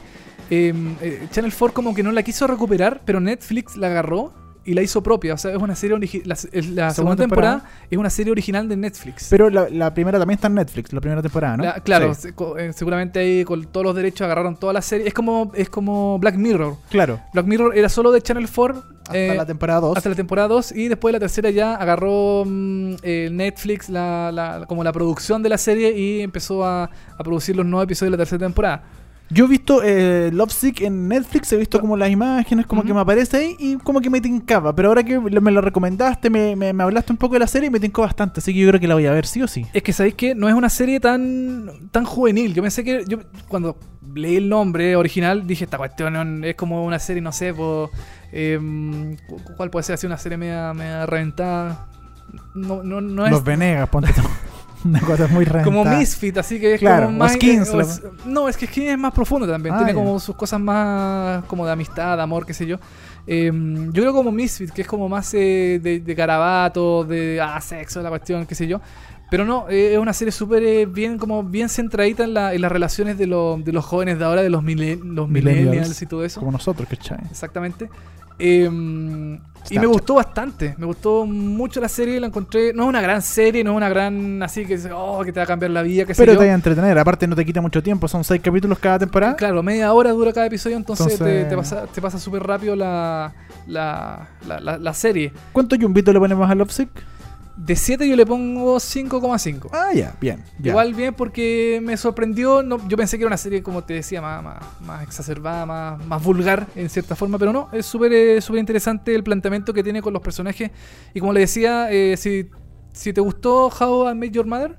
Eh, eh, Channel 4 como que no la quiso recuperar, pero Netflix la agarró y la hizo propia. O sea, es una serie origi- la, la segunda, temporada, es una serie original de Netflix. Pero la, la primera también está en Netflix, la primera temporada, ¿no? La- claro, Sí, se- co- eh, seguramente ahí con todos los derechos agarraron toda la serie. Es como, es como Black Mirror. claro. Black Mirror era solo de Channel 4 Hasta eh, la temporada 2. hasta la temporada 2 y después la tercera ya agarró mm, eh, Netflix la, la- como la producción de la serie y empezó a, a producir los nuevos episodios de la tercera temporada. Yo he visto eh, Lovesick en Netflix, he visto como las imágenes, como que me aparece ahí y como que me tincaba. Pero ahora que me lo recomendaste, me, me- me hablaste un poco de la serie y me tincó bastante. Así que yo creo que la voy a ver sí o sí. Es que sabéis que no es una serie tan tan juvenil. Yo pensé que yo cuando leí el nombre original dije esta cuestión es como una serie, no sé, po, em, cu- ¿cuál puede ser así una serie media, media reventada? No, no, no es Los Venegas, ponte. Una cosa muy como rentada. Misfit, así que es Claro, como más Skins, es- no, es que Skins es más profundo también. Ah, Tiene ya. como sus cosas más como de amistad, de amor, qué sé yo. Em, yo creo como Misfit, que es como más eh, de, de de ah, sexo, la cuestión, qué sé yo. Pero no, eh, es una serie súper eh, bien, como bien centradita en, la- en las relaciones de, lo- de los jóvenes de ahora, de los, mille- los Millennials. millennials y todo eso. Como nosotros, ¿cachai? Exactamente. Em, y me gustó bastante. Me gustó mucho la serie. La encontré. No es una gran serie, no es una gran. Así que. Oh, que te va a cambiar la vida. sé Pero yo. te va a entretener. Aparte, no te quita mucho tiempo. Son seis capítulos cada temporada. Claro, media hora dura cada episodio. Entonces, Entonces- Te, te pasa, te pasa súper rápido la, la, la, la- la serie. ¿Cuánto yumbito le ponemos a Lovesick? De 7 yo le pongo 5,5. Ah, ya, bien. ya. Igual bien porque me sorprendió. No, yo pensé que era una serie, como te decía, más, más, más exacerbada, más, más vulgar en cierta forma, pero no, es súper eh, súper interesante el planteamiento que tiene con los personajes. Y como le decía, eh, si, si te gustó How I Met Your Mother,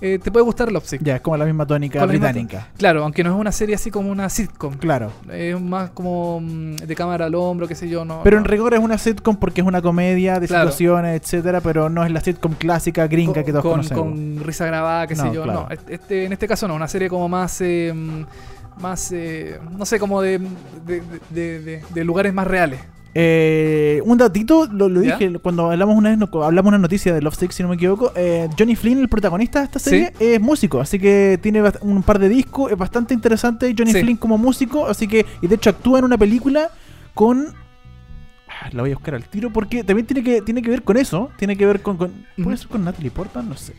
eh, te puede gustar Lovesick. Ya, es como la misma tónica misma británica. Claro, aunque no es una serie así como una sitcom. Claro. Es más como mm, de cámara al hombro, qué sé yo. No, Pero en rigor es una sitcom porque es una comedia de Claro. situaciones, etcétera, pero no es la sitcom clásica gringa con, que todos con, conocemos. con risa grabada, qué No, sé yo. claro. No, este, en este caso no, una serie como más. eh, mm, más. eh, no sé, como de, de, de- de- de lugares más reales. Eh, un datito, lo, lo ¿Ya? dije cuando hablamos una vez, no- hablamos una noticia de Love Sick, si no me equivoco. eh, Johnny Flynn, el protagonista de esta Sí. serie, es músico, así que tiene un par de discos, es bastante interesante Johnny Sí. Flynn como músico, así que, y de hecho actúa en una película con... ah, La voy a buscar al tiro porque también tiene que, tiene que ver con eso, tiene que ver con... con- ¿Puede ser con Natalie Portman? No sé.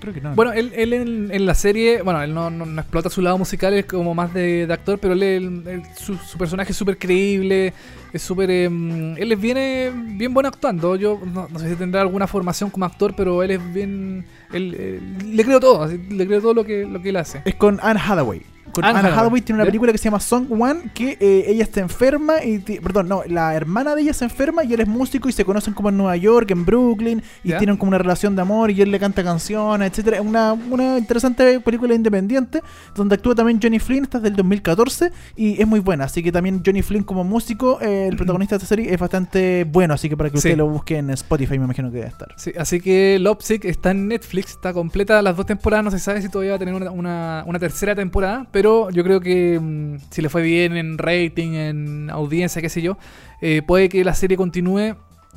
No, no creo que no. Bueno, él, él en, en la serie, bueno, él no, no- no explota su lado musical, es como más de, de actor, pero él, su, su personaje es súper creíble, es súper... em, él es bien, eh, bien bueno actuando. Yo no, no sé si tendrá alguna formación como actor, pero él es bien... él, eh, le creo todo, le creo todo lo que, lo que él hace. Es con Anne Hathaway. Con Anne Anne, Hathaway, tiene una película que se llama Song One, que eh, ella está enferma y... Perdón, no, la hermana de ella se enferma y él es músico y se conocen como en Nueva York, en Brooklyn, y ¿Ya? tienen como una relación de amor y él le canta canciones, etcétera Es una, una interesante película independiente donde actúa también Johnny Flynn, esta es del 2014 y es muy buena. Así que también Johnny Flynn como músico, eh, el protagonista de esta serie, es bastante bueno. Así que para que Sí. usted lo busque en Spotify, me imagino que debe estar. Sí, así que Lovesick está en Netflix, está completa las dos temporadas, no se sabe si todavía va a tener una, una- una tercera temporada, pero yo creo que mm, si le fue bien en rating, en audiencia, qué sé yo, eh, puede que la serie continúe.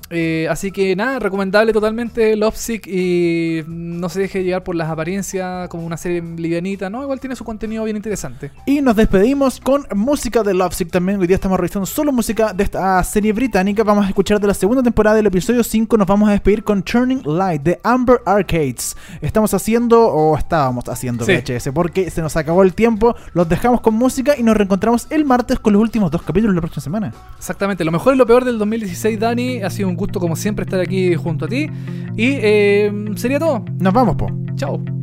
Eh, así que nada, recomendable totalmente Lovesick y no se deje llevar por las apariencias como una serie livianita, ¿no? Igual tiene su contenido bien interesante. Y nos despedimos con música de Lovesick también. Hoy día estamos revisando solo música de esta serie británica. Vamos a escuchar de la segunda temporada del episodio 5. Nos vamos a despedir con Turning Light de Amber Arcades. Estamos haciendo, o estábamos haciendo Sí. VHS, porque se nos acabó el tiempo. Los dejamos con música y nos reencontramos el martes con los últimos dos capítulos de la próxima semana. Exactamente, lo mejor y lo peor del 2016, Dani. Ha sido un gusto como siempre estar aquí junto a ti. Y eh, sería todo. Nos vamos, po. Chao.